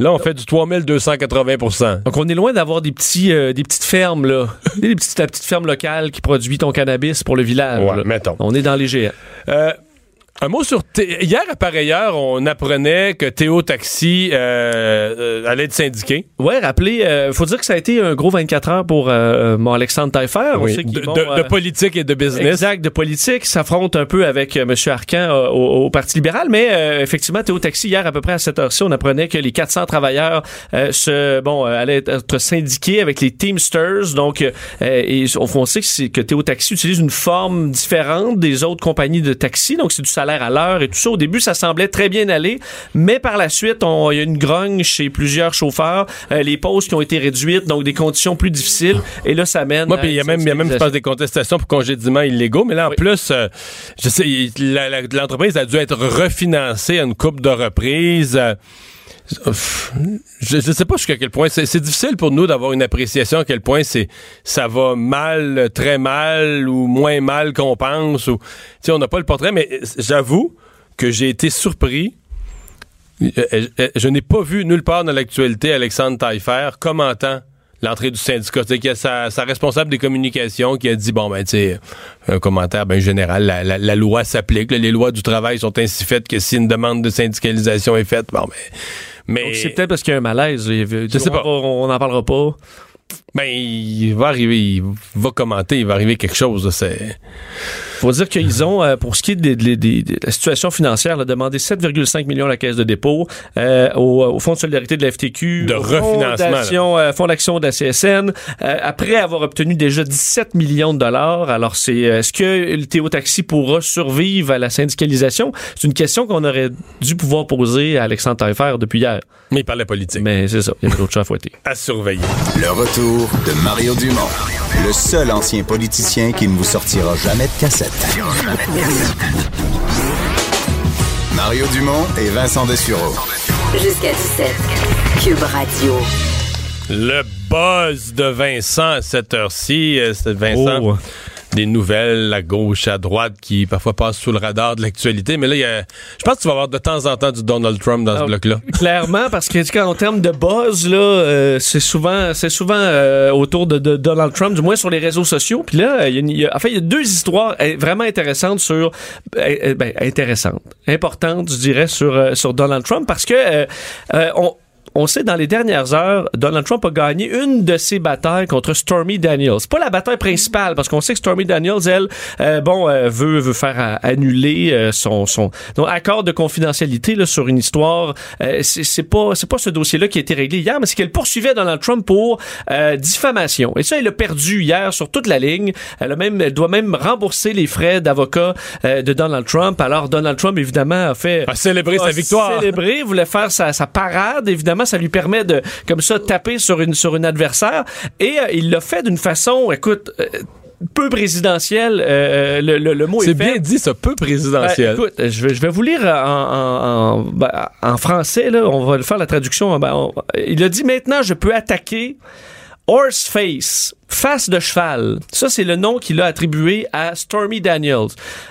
Là, on fait du 3280% Donc, on est loin d'avoir des petits, euh, des petites fermes, là. des petites, la petite ferme locale qui produit ton cannabis pour le village. Ouais, là. mettons. On est dans les géants. Euh, un mot sur... Hier, à pareille heure, on apprenait que Théo Taxi euh, euh, allait être syndiqué. Ouais, rappelez, euh, faut dire que ça a été un gros 24 heures pour euh, mon Alexandre Taillefer. Oui, de, vont, de- euh, de politique et de business. Exact, de politique, s'affronte un peu avec euh, M. Arcan euh, au, au Parti libéral, mais euh, effectivement, Théo Taxi, hier, à peu près à cette heure-ci, on apprenait que les 400 travailleurs euh, se, bon, euh, allaient être syndiqués avec les Teamsters, donc, euh, et on, on sait que, que Théo Taxi utilise une forme différente des autres compagnies de taxi, donc c'est du salaire à l'heure et tout ça. Au début, ça semblait très bien aller, mais par la suite, on- il y a une grogne chez plusieurs chauffeurs, euh, les pauses qui ont été réduites, donc des conditions plus difficiles, et là, ça mène Moi, puis il y a même, il y a même, je pense, des contestations pour congédiements illégaux. Mais là, en Oui. plus, euh, je sais, l'entreprise a dû être refinancée à une coupe de reprises. euh, je, je sais pas jusqu'à quel point. C'est difficile pour nous d'avoir une appréciation à quel point c'est ça va mal, très mal ou moins mal qu'on pense. Ou, on n'a pas le portrait, mais euh, j'avoue que j'ai été surpris. Euh, euh, Je n'ai pas vu nulle part dans l'actualité Alexandre Taillefer commentant l'entrée du syndicat. C'est qu'il y a sa, sa responsable des communications qui a dit, bon, ben, tu sais, un commentaire bien général, la, la- loi s'applique, les lois du travail sont ainsi faites que si une demande de syndicalisation est faite, bon, ben, mais... C'est peut-être parce qu'il y a un malaise. Je sais pas. On n'en parlera pas. Ben, il va arriver, il va commenter, il va arriver quelque chose, là, c'est... faut dire qu'ils ont, euh, pour ce qui est de la situation financière, là, demandé 7,5 millions à la caisse de dépôt, euh, au, au Fonds de solidarité de la FTQ, De refinancement, euh, Fonds d'action de la CSN, euh, après avoir obtenu déjà 17 millions de dollars. Alors, c'est euh, est-ce que le Théo Taxi pourra survivre à la syndicalisation? C'est une question qu'on aurait dû pouvoir poser à Alexandre Taillefer depuis hier. Mais il parlait politique. Mais c'est ça, il y avait d'autres choses à fouetter. À surveiller. Le retour de Mario Dumont, le seul ancien politicien qui ne vous sortira jamais de cassette. Mario Dumont et Vincent Dessureau. Jusqu'à 17. Cube Radio. Le buzz de Vincent à cette heure-ci, euh, c'est Vincent. Oh. Des nouvelles à gauche, à droite qui parfois passent sous le radar de l'actualité. Mais là, il y a- je pense que tu vas avoir de temps en temps du Donald Trump dans ce Ah, bloc-là. Clairement, parce que en termes de buzz, là, euh, c'est souvent, c'est souvent euh, autour de, de Donald Trump, du moins sur les réseaux sociaux. Puis là, il y a, une- il y a- en fait, il y a deux histoires euh, vraiment intéressantes sur, euh, euh, ben, intéressantes, importantes, je dirais, sur euh, sur Donald Trump, parce que euh, euh, on on sait dans les dernières heures, Donald Trump a gagné une de ses batailles contre Stormy Daniels. Pas la bataille principale, parce qu'on sait que Stormy Daniels, elle, euh, bon, euh, veut veut faire euh, annuler euh, son son donc, accord de confidentialité là, sur une histoire. Euh, c'est pas c'est pas ce dossier-là qui a été réglé hier, mais c'est qu'elle poursuivait Donald Trump pour euh, diffamation. Et ça, elle a perdu hier sur toute la ligne. Elle a même elle doit même rembourser les frais d'avocat euh, de Donald Trump. Alors Donald Trump évidemment a fait A célébré sa a victoire. célébré, voulait faire sa, sa parade. Évidemment, ça lui permet de, comme ça, taper sur une sur une adversaire. Et euh, il l'a fait d'une façon, écoute. euh, peu présidentielle, euh, le, le, le mot est, C'est bien dit, ça, peu Ben, présidentiel. écoute, je vais, je vais vous lire en, en, en, ben, en français, là, on va faire la traduction. Ben, on- il a dit maintenant je peux attaquer Horseface, face de cheval. Ça, c'est le nom qu'il a attribué à Stormy Daniels.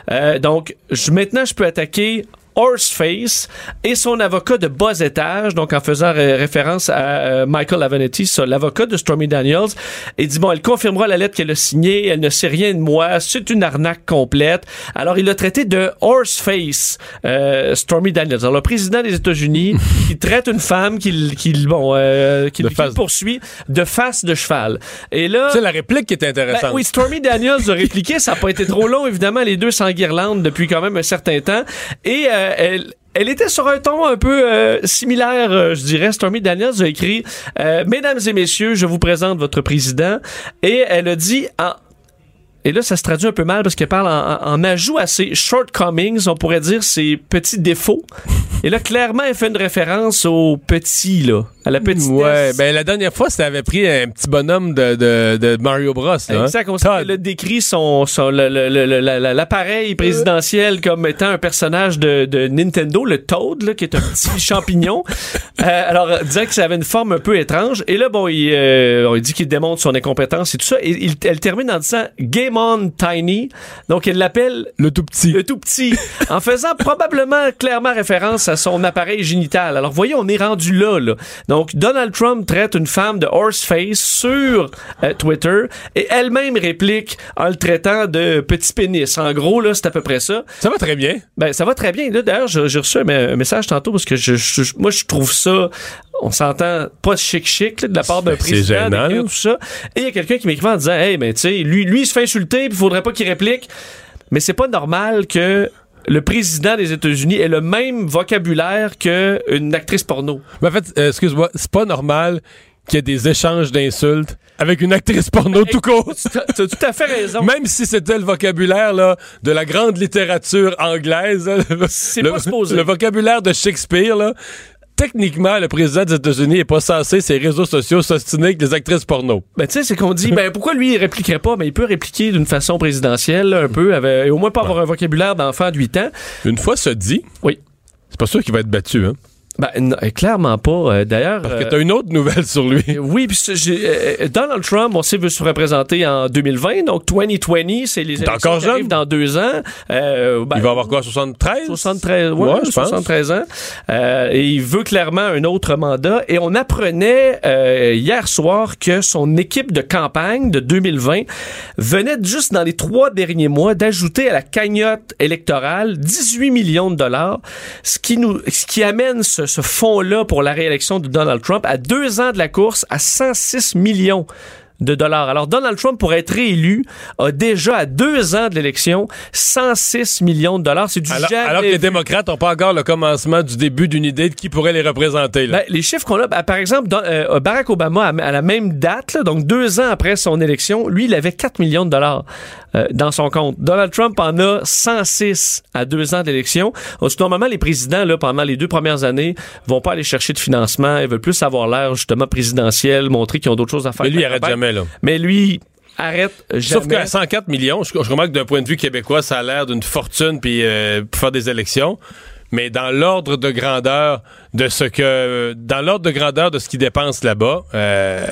Euh, donc, je, maintenant, je peux attaquer Horseface et son avocat de bas étage, donc en faisant ré- référence à euh, Michael Avenatti, ça, l'avocat de Stormy Daniels, et dit bon, elle confirmera la lettre qu'elle a signée, elle ne sait rien de moi, c'est une arnaque complète. Alors il l'a traité de Horseface, euh, Stormy Daniels. Alors le président des États-Unis qui traite une femme qui, qui bon, euh, qui, poursuit de face de cheval. Et là, C'est la réplique qui est ben intéressante. oui, Stormy Daniels a répliqué. Ça n'a pas été trop long, évidemment. Les deux s'enguirlandent depuis quand même un certain temps. Et euh, elle... Elle était sur un ton un peu euh, similaire, euh, je dirais. Stormy Daniels a écrit euh, Mesdames et messieurs, je vous présente votre président. Et elle a dit en, et là, ça se traduit un peu mal parce qu'elle parle en- en ajout à ses shortcomings, on pourrait dire ses petits défauts. Et là, clairement, elle fait une référence au petit, là, à la petite. Ouais, ben la dernière fois, ça avait pris un petit bonhomme de, de, de Mario Bros. Là, hein? Exact. On sait Todd. qu'elle a décrit son, son- l'appareil présidentiel comme étant un personnage de, de Nintendo, le Toad, là, qui est un petit champignon. Euh, alors, euh, disant que ça avait une forme un peu étrange. Et là, bon, il, euh, on dit qu'il démontre son incompétence et tout ça. Et il- elle termine en disant Game on Tiny. Donc, elle l'appelle Le tout petit. le tout petit, en faisant probablement clairement référence à son appareil génital. Alors, voyez, on est rendu là, là. Donc, Donald Trump traite une femme de horseface sur euh, Twitter et elle-même réplique en le traitant de petit pénis. En gros, là, c'est à peu près ça. Ça va très bien. Ben, ça va très bien. D'ailleurs, j'ai reçu un, un message tantôt parce que je, je- moi, je trouve ça, on s'entend pas chic-chic là, de la part d'un président gênant, tout ça. Et il y a quelqu'un qui m'écrivait en disant, hey, ben, tu sais, lui, lui, il se fait insulter, puis il faudrait pas qu'il réplique. Mais c'est pas normal que le président des États-Unis ait le même vocabulaire qu'une actrice porno. Mais en fait, euh, excuse-moi, c'est pas normal qu'il y ait des échanges d'insultes avec une actrice porno tout court. T'as t'as tout à fait raison. Même si c'était le vocabulaire là, de la grande littérature anglaise, là, le, C'est le- pas supposé. le vocabulaire de Shakespeare, là, techniquement, le président des États-Unis est pas censé, ses réseaux sociaux, s'ostiner avec des actrices porno. Ben, tu sais, c'est qu'on dit, ben, pourquoi lui, il répliquerait pas? Ben, il peut répliquer d'une façon présidentielle, un peu, avec, et au moins pas avoir un vocabulaire d'enfant de 8 ans. Une fois ce dit, Oui. c'est pas sûr qu'il va être battu, hein. Ben, non, euh, clairement pas. Euh, D'ailleurs. Parce que euh, t'as une autre nouvelle sur lui. Oui, puis euh, Donald Trump, on sait, veut se représenter en 2020, donc 2020, c'est les élections encore qui jeune? arrivent dans deux ans. Euh, ben, Il va avoir quoi, 73? 73, ouais, Ouais, je pense. 73 ans. Euh, et il veut clairement un autre mandat. Et on apprenait euh, hier soir que son équipe de campagne de 2020 venait juste dans les trois derniers mois d'ajouter à la cagnotte électorale 18 millions de dollars, ce qui nous, ce qui amène ce, ce fonds-là pour la réélection de Donald Trump. À deux ans de la course à 106 millions de dollars. Alors, Donald Trump, pour être réélu, a déjà, à deux ans de l'élection, 106 millions de dollars. C'est du Alors, jamais alors que les démocrates n'ont pas encore le commencement du début d'une idée de qui pourrait les représenter. Là. Ben, les chiffres qu'on a, ben, par exemple, dans- euh, Barack Obama, à, à la même date, là, donc deux ans après son élection, lui, il avait 4 millions de dollars euh, dans son compte. Donald Trump en a 106 à deux ans d'élection. Normalement, les présidents, là, pendant les deux premières années, vont pas aller chercher de financement. Ils veulent plus avoir l'air, justement, présidentiel, montrer qu'ils ont d'autres choses à faire. Mais lui, il arrête. Jamais, là. Mais lui, arrête jamais. Sauf qu'à 104 millions, je, je remarque que d'un point de vue québécois, ça a l'air d'une fortune puis euh, pour faire des élections. Mais dans l'ordre de grandeur de ce que, dans l'ordre de grandeur de ce qu'ils dépensent là-bas, euh,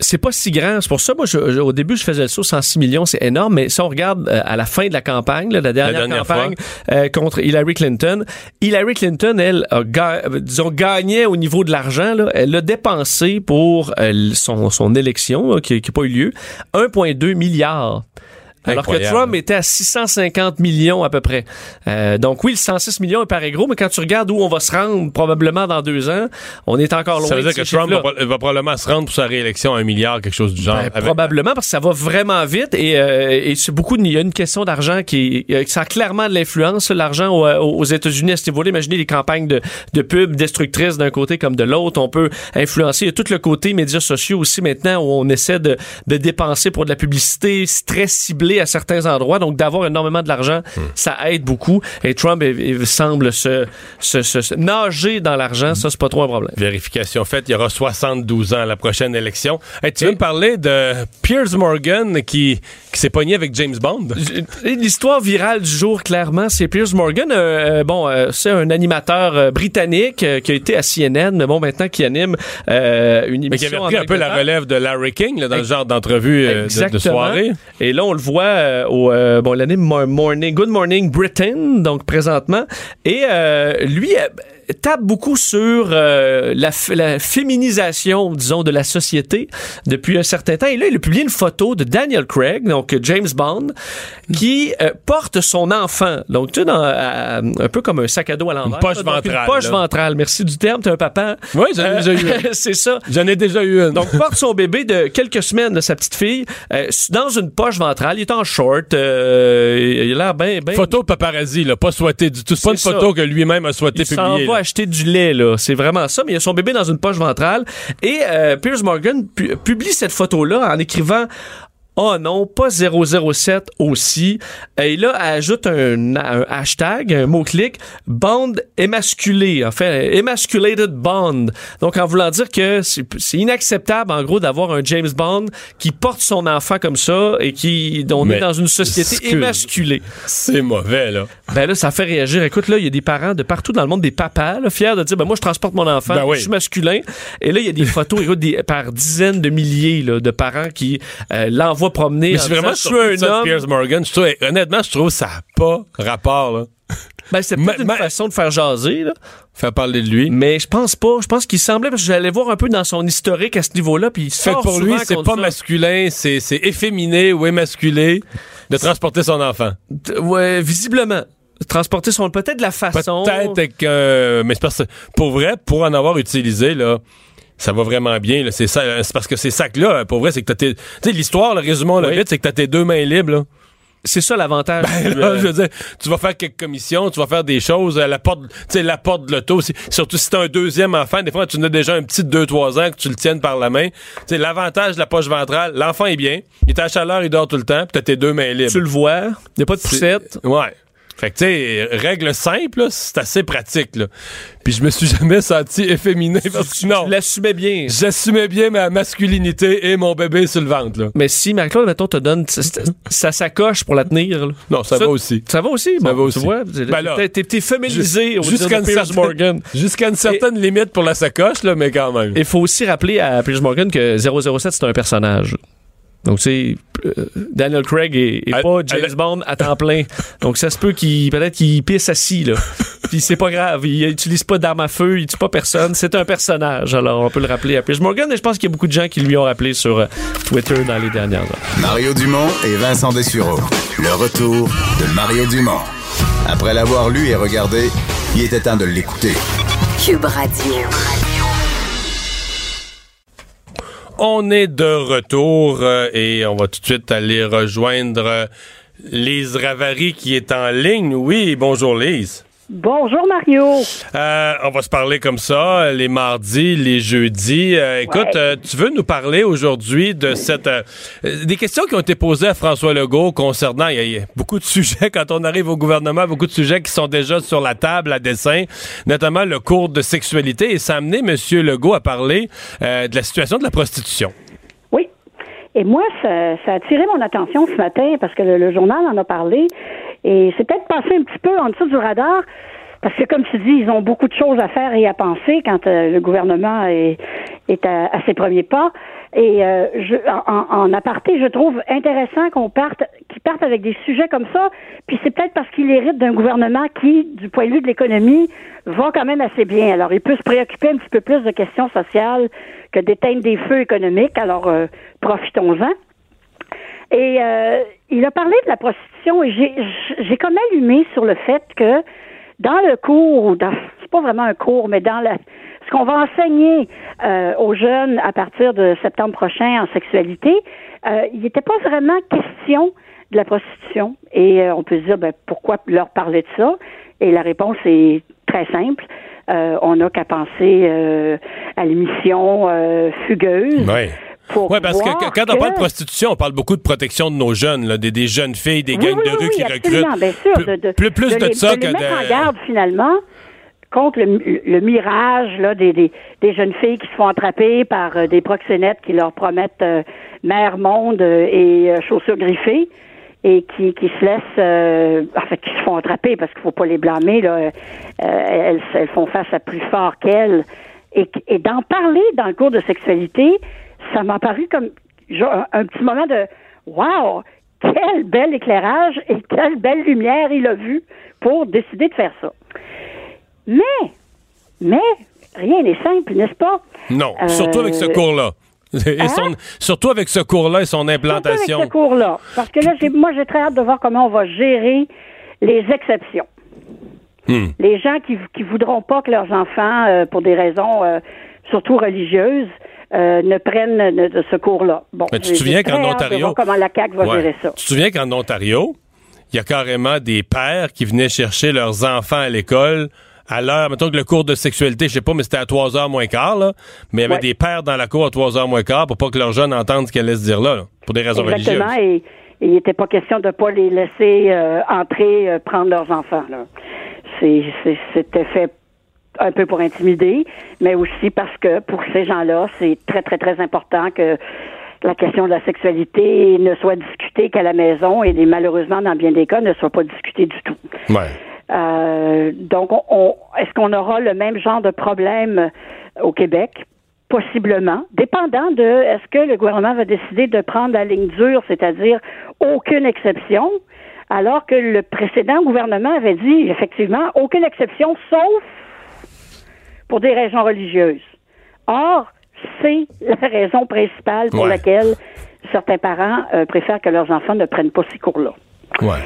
c'est pas si grand. C'est pour ça, moi, je- je- au début, je faisais le saut 106 millions, c'est énorme. Mais si on regarde euh, à la fin de la campagne, là, la dernière, dernière campagne euh, contre Hillary Clinton, Hillary Clinton, elle, a ga- disons, gagnait au niveau de l'argent. Elle a dépensé pour euh, son, son élection, là, qui n'a pas eu lieu, 1,2 milliard. Alors que. Trump était à 650 millions à peu près. Euh, donc oui, le 106 millions il paraît gros, mais quand tu regardes où on va se rendre probablement dans deux ans, on est encore loin Ça veut de dire que Trump va, probablement se rendre pour sa réélection à un milliard, quelque chose du genre. Ben, Avec- probablement parce que ça va vraiment vite et, euh, et c'est beaucoup. Il y a une question d'argent qui euh, ça a clairement de l'influence l'argent aux, aux États-Unis à ce niveau-là. Imaginez les campagnes de, de pub destructrices d'un côté comme de l'autre. On peut influencer. Il y a tout le côté médias sociaux aussi maintenant où on essaie de, de dépenser pour de la publicité très ciblée à certains endroits. Donc d'avoir énormément de l'argent, Hmm. ça aide beaucoup. Et Trump il- semble se, se, se- se nager dans l'argent. Ça c'est pas trop un problème. Vérification faite, il y aura 72 ans à la prochaine élection. Hey, tu veux me parler de Piers Morgan qui, qui s'est pogné avec James Bond? Et L'histoire virale du jour, clairement, c'est Piers Morgan. euh, euh, bon, euh, c'est un animateur britannique qui a été à CNN, mais bon, maintenant qui anime une émission. Mais qui avait pris un peu la relève de Larry King là, dans le Ex- genre d'entrevue de, de Exactement. soirée. Et là, on le voit euh, au euh, bon l'année Mo- Morning Good Morning Britain, donc présentement. Et euh, lui tape beaucoup sur euh, la, la féminisation, disons, de la société depuis un certain temps. Et là, il a publié une photo de Daniel Craig, donc James Bond, qui euh, porte son enfant. Donc, tu sais, dans, à- un peu comme un sac à dos à l'envers. Une poche là, ventrale, Une poche là. ventrale. Merci du terme. T'es un papa. Oui, j'en ai Euh, déjà eu une. C'est ça. J'en ai déjà eu une. Donc, porte son bébé de quelques semaines, là, sa petite fille, euh, dans une poche ventrale. Il est en short. euh, il a l'air bien... Ben, Photo de paparazzi, là, pas souhaité du tout. C'est pas une ça. photo que lui-même a souhaité publier. Acheter du lait, là. C'est vraiment ça. Mais il a son bébé dans une poche ventrale. Et euh, Piers Morgan pu- publie cette photo-là en écrivant... Oh non, pas 007 aussi. Et là, elle ajoute un, un hashtag, un mot-clic, bond émasculé. En fait, émasculated bond. Donc, en voulant dire que c'est c'est inacceptable, en gros, d'avoir un James Bond qui porte son enfant comme ça et qui, on Mais est dans une société excuse. émasculée. C'est mauvais, là. Ben là, ça fait réagir. Écoute, là, il y a des parents de partout dans le monde, des papas, là, fiers de dire, ben moi, je transporte mon enfant, Ben oui. je suis masculin. Et là, il y a des photos, écoute, des, par dizaines de milliers là, de parents qui euh, l'envoient promener. Mais vraiment je suis ça, un homme. Piers Morgan. Je trouve- honnêtement, je trouve que ça n'a pas rapport, là. Ben, c'est Ma- peut-être une ma- façon de faire jaser, là. Faire parler de lui. Mais je pense pas. Je pense qu'il semblait, parce que j'allais voir un peu dans son historique à ce niveau-là, puis il Fait sort pour lui, c'est pas ça. masculin, c'est c'est efféminé ou émasculé de transporter son enfant. Ouais, visiblement. Transporter son... Peut-être de la façon... Peut-être que. Mais c'est parce que, pour vrai, pour en avoir utilisé, là. Ça va vraiment bien. là. C'est ça. C'est parce que ces sacs-là, pour vrai, c'est que t'as tes. Tu sais, l'histoire, le résumons le Oui. vite, c'est que t'as tes deux mains libres. Là. C'est ça l'avantage. Là, euh, je veux dire, tu vas faire quelques commissions, tu vas faire des choses, euh, la porte, tu sais, la porte de l'auto, surtout si t'as un deuxième enfant, des fois, tu en as déjà un petit de 2-3 ans que tu le tiennes par la main. Tu sais, l'avantage de la poche ventrale, l'enfant est bien, il est à chaleur, il dort tout le temps, puis t'as tes deux mains libres. tu le vois. Il n'y a pas de poussette. Ouais. Fait que, tu sais, règle simple, c'est assez pratique, là. Puis je me suis jamais senti efféminé parce que non. L'assumais bien. J'assumais bien ma masculinité et mon bébé sur le ventre, là. Mais si Marie-Claude, mettons, te donne sa- sa sacoche pour la tenir, là. Non, ça, va aussi. Ça va aussi? Ça Bon, va aussi. Tu vois, Ben là, t'es- féminisé au Jusqu'à une, certaine- Morgan. jusqu'à une certaine limite pour la sacoche, là, mais quand même. Il faut aussi rappeler à Piers Morgan que 007, c'est un personnage. Donc, c'est Daniel Craig est, est Elle- pas James Bond à temps plein. Donc, ça se peut qu'il peut-être qu'il pisse assis là. Puis c'est pas grave, il utilise pas d'armes à feu, il tue pas personne, c'est un personnage. Alors, on peut le rappeler à Piers Morgan et je pense qu'il y a beaucoup de gens qui lui ont rappelé sur euh, Twitter dans les dernières heures. Mario Dumont et Vincent Dessureau. Le retour de Mario Dumont. Après l'avoir lu et regardé, il était temps de l'écouter. Cube Radio. On est de retour euh, et on va tout de suite aller rejoindre Lise Ravary qui est en ligne. Oui, bonjour Lise. Bonjour Mario. Euh, on va se parler comme ça, les mardis, les jeudis. Euh, écoute, Ouais. euh, tu veux nous parler aujourd'hui de cette... euh, des questions qui ont été posées à François Legault concernant... Il y, a- il y a beaucoup de sujets, quand on arrive au gouvernement, beaucoup de sujets qui sont déjà sur la table à dessin, notamment le cours de sexualité. Et ça a amené M. Legault à parler euh, de la situation de la prostitution. Oui. Et moi, ça, ça a attiré mon attention ce matin parce que le, le journal en a parlé. Et c'est peut-être passé un petit peu en dessous du radar. Parce que, comme tu dis, ils ont beaucoup de choses à faire et à penser quand euh, le gouvernement est, à ses premiers pas. Et euh, je, en, en aparté, je trouve intéressant qu'on parte, qu'ils partent avec des sujets comme ça. Puis c'est peut-être parce qu'il hérite d'un gouvernement qui, du point de vue de l'économie, va quand même assez bien. Alors, il peut se préoccuper un petit peu plus de questions sociales que d'éteindre des feux économiques. Alors, euh, profitons-en. Et euh, il a parlé de la prostitution et j'ai, comme allumé sur le fait que dans le cours, c'est pas vraiment un cours, mais dans la, ce qu'on va enseigner euh, aux jeunes à partir de septembre prochain en sexualité, euh, il n'était pas vraiment question de la prostitution. Et on peut se dire, ben, pourquoi leur parler de ça? Et la réponse est très simple. On n'a qu'à penser à l'émission Fugueuse. Oui, parce que quand on parle de prostitution, on parle beaucoup de protection de nos jeunes, là, des, des jeunes filles, des gangs oui, de rue oui, qui recrutent. bien sûr, plus, de, plus, plus de, ça de que les de. en garde finalement contre le, le mirage là, des, des, des jeunes filles qui se font attraper par euh, des proxénètes qui leur promettent euh, mer, monde euh, et euh, chaussures griffées et qui, qui se laissent, euh, en fait, qui se font attraper parce qu'il faut pas les blâmer. Là, Euh, elles, elles font face à plus fort qu'elles. Et, et d'en parler dans le cours de sexualité, ça m'a paru comme genre, un, petit moment de Wow! Quel bel éclairage et quelle belle lumière il a vu pour décider de faire ça. Mais, mais, rien n'est simple, n'est-ce pas? Non, Euh, surtout avec ce cours-là. Et Hein? son- surtout avec ce cours-là et son Surtout implantation. avec ce cours-là. Parce que là, j'ai, moi, j'ai très hâte de voir comment on va gérer les exceptions. Hmm. Les gens qui qui voudront pas que leurs enfants, euh, pour des raisons euh, surtout religieuses, euh, ne prennent de, de ce cours-là. Bon, Mais tu te souviens qu'en Ontario- comment la CAQ va Ouais. gérer ça. Tu te souviens qu'en Ontario, il y a carrément des pères qui venaient chercher leurs enfants à l'école à l'heure, mettons que le cours de sexualité, je sais pas, mais c'était à 3 heures moins quart, là. Mais il y avait Ouais. des pères dans la cour à 3 heures moins quart pour pas que leurs jeunes entendent ce qu'elle laisse dire là, là, pour des raisons Exactement. religieuses. Et et il n'était pas question de pas les laisser euh, entrer, euh, prendre leurs enfants. Là. C'est- c'était fait un peu pour intimider, mais aussi parce que pour ces gens-là, c'est très, très, très important que la question de la sexualité ne soit discutée qu'à la maison et malheureusement, dans bien des cas, ne soit pas discutée du tout. Ouais. Euh, donc, on, on- est-ce qu'on aura le même genre de problème au Québec? Possiblement, dépendant de est-ce que le gouvernement va décider de prendre la ligne dure, c'est-à-dire aucune exception, alors que le précédent gouvernement avait dit effectivement aucune exception sauf pour des raisons religieuses. Or, c'est la raison principale pour Ouais. laquelle certains parents euh, préfèrent que leurs enfants ne prennent pas ces cours-là. Ouais.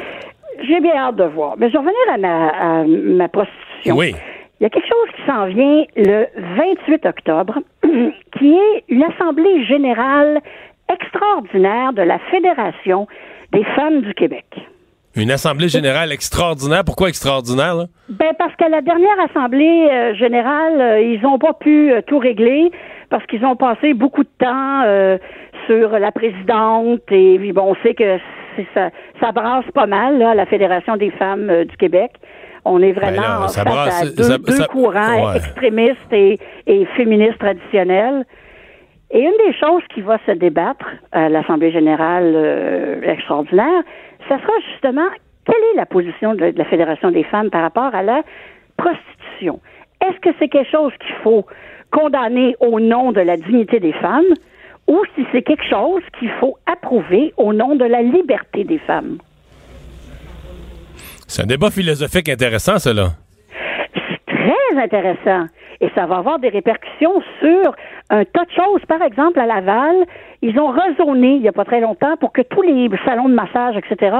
J'ai bien hâte de voir. Mais je vais revenir à ma, à ma prostitution. Oui. Il y a quelque chose qui s'en vient le 28 octobre, qui est une assemblée générale extraordinaire de la Fédération des femmes du Québec. Une assemblée générale extraordinaire. Pourquoi extraordinaire, là? Ben parce qu'à la dernière assemblée euh, générale, euh, ils n'ont pas pu euh, tout régler parce qu'ils ont passé beaucoup de temps sur la présidente et puis bon, on sait que ça, ça brasse pas mal là, à la Fédération des femmes du Québec. On est vraiment Ben là, ça face brasse- à deux, ça- deux ça- courants ouais. extrémistes et, et féministes traditionnels. Et une des choses qui va se débattre à l'Assemblée générale extraordinaire, ça sera justement quelle est la position de, la Fédération des femmes par rapport à la prostitution? Est-ce que c'est quelque chose qu'il faut condamner au nom de la dignité des femmes ou si c'est quelque chose qu'il faut approuver au nom de la liberté des femmes? C'est un débat philosophique intéressant, ça, là. très intéressant. Et ça va avoir des répercussions sur un tas de choses. Par exemple, à Laval, ils ont raisonné il n'y a pas très longtemps pour que tous les salons de massage, etc.,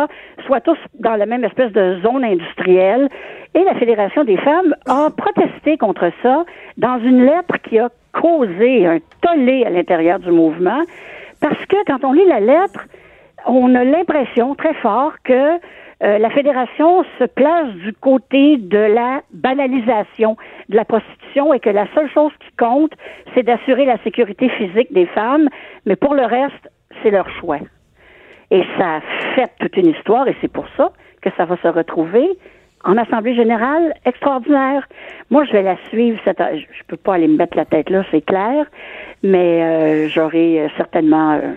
soient tous dans la même espèce de zone industrielle. Et la Fédération des femmes a protesté contre ça dans une lettre qui a causé un tollé à l'intérieur du mouvement. Parce que quand on lit la lettre, on a l'impression très fort que euh, la fédération se place du côté de la banalisation de la prostitution et que la seule chose qui compte, c'est d'assurer la sécurité physique des femmes, mais pour le reste, c'est leur choix. Et ça fait toute une histoire et c'est pour ça que ça va se retrouver en Assemblée générale extraordinaire. Moi, je vais la suivre. Cette... Je peux pas aller me mettre la tête là, c'est clair, mais euh, j'aurai euh, certainement euh,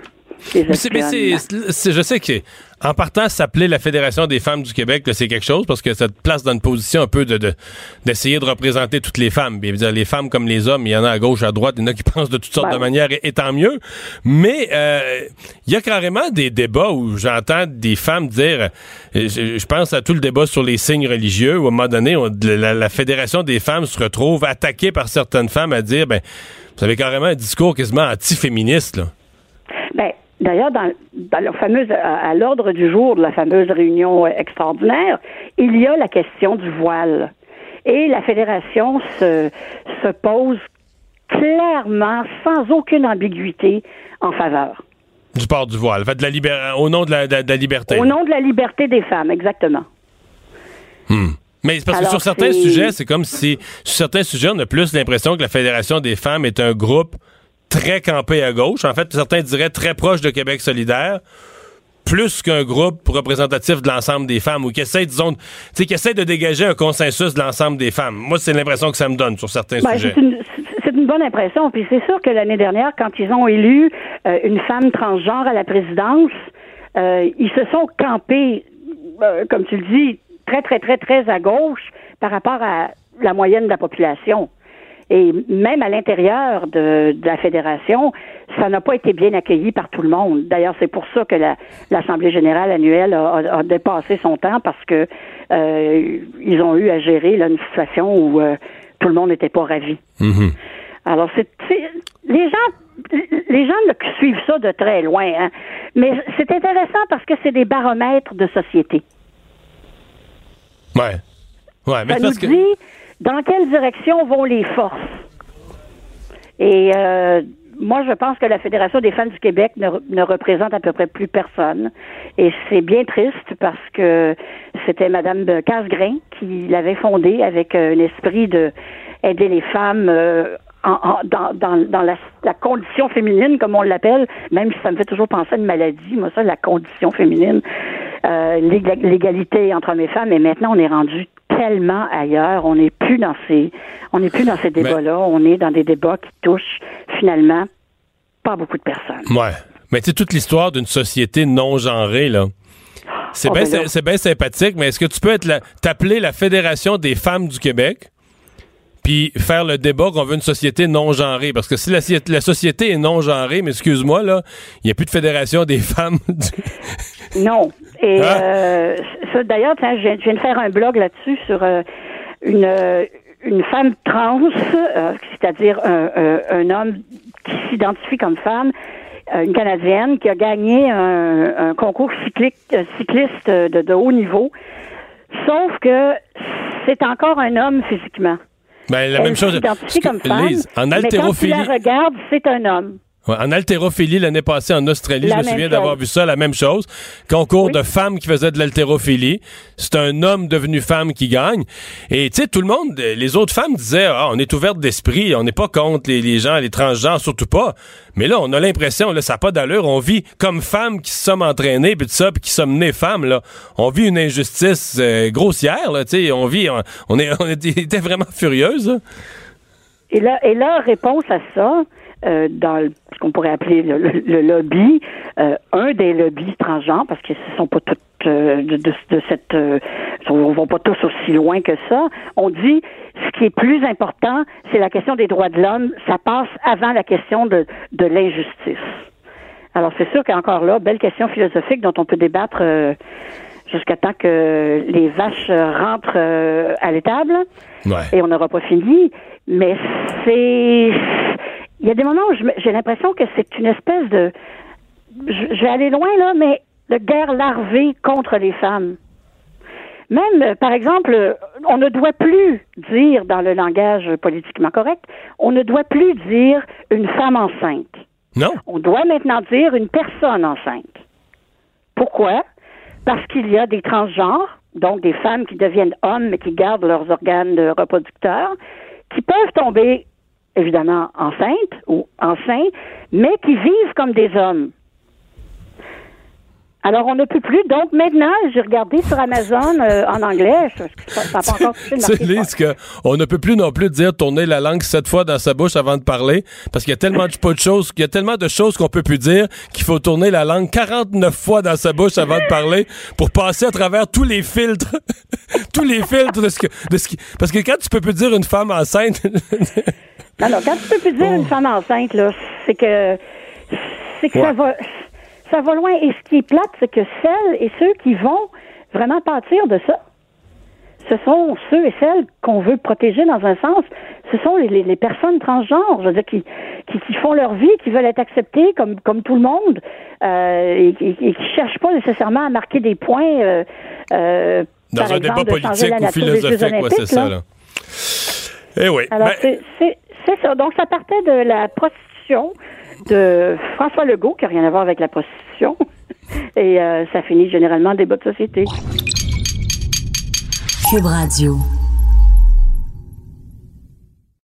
Mais c'est- mais c'est- je sais que en partant s'appeler la Fédération des femmes du Québec, là, c'est quelque chose parce que ça te place dans une position un peu de de- d'essayer de, représenter toutes les femmes. Bien, dire, les femmes comme les hommes, il y en a à gauche, à droite, il y en a qui pensent de toutes sortes Ben de oui. manières et, et tant mieux. Mais euh, il y a carrément des débats où j'entends des femmes dire, euh, je, je pense à tout le débat sur les signes religieux où à un moment donné, on- la, la Fédération des femmes se retrouve attaquée par certaines femmes à dire, ben, vous avez carrément un discours quasiment anti-féministe là. D'ailleurs, dans, dans la fameuse, à, à l'ordre du jour de la fameuse réunion euh, extraordinaire, il y a la question du voile. Et la fédération se, se pose clairement, sans aucune ambiguïté, en faveur. Du port du voile. Fait, de la libé- au nom de la, de- de la liberté. Au nom de la liberté des femmes, exactement. Hmm. Mais c'est parce que sur certains c'est- sujets, c'est comme si, sur certains sujets, on a plus l'impression que la Fédération des femmes est un groupe très campé à gauche. En fait, certains diraient très proche de Québec solidaire, plus qu'un groupe représentatif de l'ensemble des femmes ou qui essaie, disons, tu sais, qui essaie de dégager un consensus de l'ensemble des femmes. Moi, c'est l'impression que ça me donne sur certains Ben, sujets. c'est une, c'est une bonne impression. Puis c'est sûr que l'année dernière, quand ils ont élu euh, une femme transgenre à la présidence, euh, ils se sont campés, euh, comme tu le dis, très, très, très, très à gauche par rapport à la moyenne de la population. Et même à l'intérieur de, de la fédération, ça n'a pas été bien accueilli par tout le monde. D'ailleurs, c'est pour ça que la- l'Assemblée générale annuelle a, a- a dépassé son temps parce que euh, ils ont eu à gérer là, une situation où euh, tout le monde n'était pas ravi. Mhm. Alors, c'est les gens, les gens là, suivent ça de très loin, hein. mais c'est intéressant parce que c'est des baromètres de société. Ouais. Ouais, mais Ça nous parce que. Dans quelle direction vont les forces? Et euh, moi, je pense que la Fédération des femmes du Québec ne, re- ne représente à peu près plus personne. Et c'est bien triste parce que c'était Madame Casgrain qui l'avait fondée avec euh, un esprit de aider les femmes euh, en- dans, dans, dans la, condition féminine, comme on l'appelle, même si ça me fait toujours penser à une maladie, moi ça, la condition féminine, euh, l'éga- l'égalité entre hommes et femmes. Et maintenant, on est rendu tellement ailleurs. On n'est plus dans ces, on n'est plus dans ces débats-là. On est dans des débats qui touchent finalement pas beaucoup de personnes. Ouais. Mais tu sais, toute l'histoire d'une société non genrée, là. C'est Oh, bien ben là. c'est bien sympathique, mais est-ce que tu peux être t'appeler la Fédération des femmes du Québec puis faire le débat qu'on veut une société non genrée? Parce que si la, la société est non genrée, mais excuse-moi, là, il n'y a plus de Fédération des femmes. du- Non. Et Hein? euh, ça, d'ailleurs, tiens, je viens, je viens de faire un blog là-dessus sur euh, une, euh, une femme trans, euh, c'est-à-dire un, un- un homme qui s'identifie comme femme, euh, une Canadienne qui a gagné un, un concours cyclique, euh, cycliste de, de haut niveau, sauf que c'est encore un homme physiquement. Ben, la Elle même chose. comme femme, Lise, en mais quand tu haltérophilie. la regardes, c'est un homme. Ouais, en haltérophilie, l'année passée en Australie, La je me souviens d'avoir vu ça, la même chose. Concours Oui. de femmes qui faisaient de l'haltérophilie. C'est un homme devenu femme qui gagne. Et tu sais, tout le monde, les autres femmes disaient, ah, on est ouverte d'esprit, on n'est pas contre les, les gens, les transgenres, surtout pas. Mais là, on a l'impression, là, ça n'a pas d'allure. On vit comme femmes qui se sommes entraînées, puis tout ça, puis qui sommes nées femmes, là. On vit une injustice euh, grossière, là, tu sais. On vit, on, on est, on était vraiment furieuses. là. Et, là, et leur réponse à ça, euh, dans le- ce qu'on pourrait appeler le, le- le lobby, euh, un des lobbies transgenres, parce que ce sont pas toutes euh, de, de- de cette, euh, on va pas tous aussi loin que ça. On dit ce qui est plus important, c'est la question des droits de l'homme. Ça passe avant la question de, de l'injustice. Alors c'est sûr qu'encore là, belle question philosophique dont on peut débattre euh, jusqu'à temps que les vaches rentrent euh, à l'étable Ouais. et on n'aura pas fini. Mais c'est. Il y a des moments où j'ai l'impression que c'est une espèce de. Je, je vais aller loin, là, mais de guerre larvée contre les femmes. Même, euh, par exemple, on ne doit plus dire dans le langage politiquement correct, on ne doit plus dire une femme enceinte. Non? On doit maintenant dire une personne enceinte. Pourquoi? Parce qu'il y a des transgenres, donc des femmes qui deviennent hommes mais qui gardent leurs organes reproducteurs, qui peuvent tomber évidemment enceintes ou enceintes, mais qui vivent comme des hommes. Alors, on ne peut plus. Donc, maintenant, j'ai regardé sur Amazon euh, en anglais. Ça pas encore Lise, que on ne peut plus non plus dire tourner la langue sept fois dans sa bouche avant de parler, parce qu'il y a tellement de pas de choses, qu'il y a tellement de choses qu'on peut plus dire qu'il faut tourner la langue 49 fois dans sa bouche avant de parler pour passer à travers tous les filtres, tous les filtres de ce que, de ce qui, parce que quand tu peux plus dire une femme enceinte, Non, non, quand tu peux plus dire une femme enceinte, là, c'est que c'est que ça va ça va loin. Et ce qui est plate, c'est que celles et ceux qui vont vraiment pâtir de ça, ce sont ceux et celles qu'on veut protéger dans un sens. Ce sont les, les- les personnes transgenres, je veux dire, qui, qui, qui font leur vie, qui veulent être acceptés comme, comme tout le monde, euh, et, et- et qui cherchent pas nécessairement à marquer des points. euh, euh, Dans par un exemple, débat politique ou philosophique, ouais, c'est ça, là. là. Eh oui. Alors, Ben, c'est- ça. Donc, ça partait de la prostitution de François Legault, qui n'a rien à voir avec la prostitution. Et euh, ça finit généralement en débat de société. Cube Radio.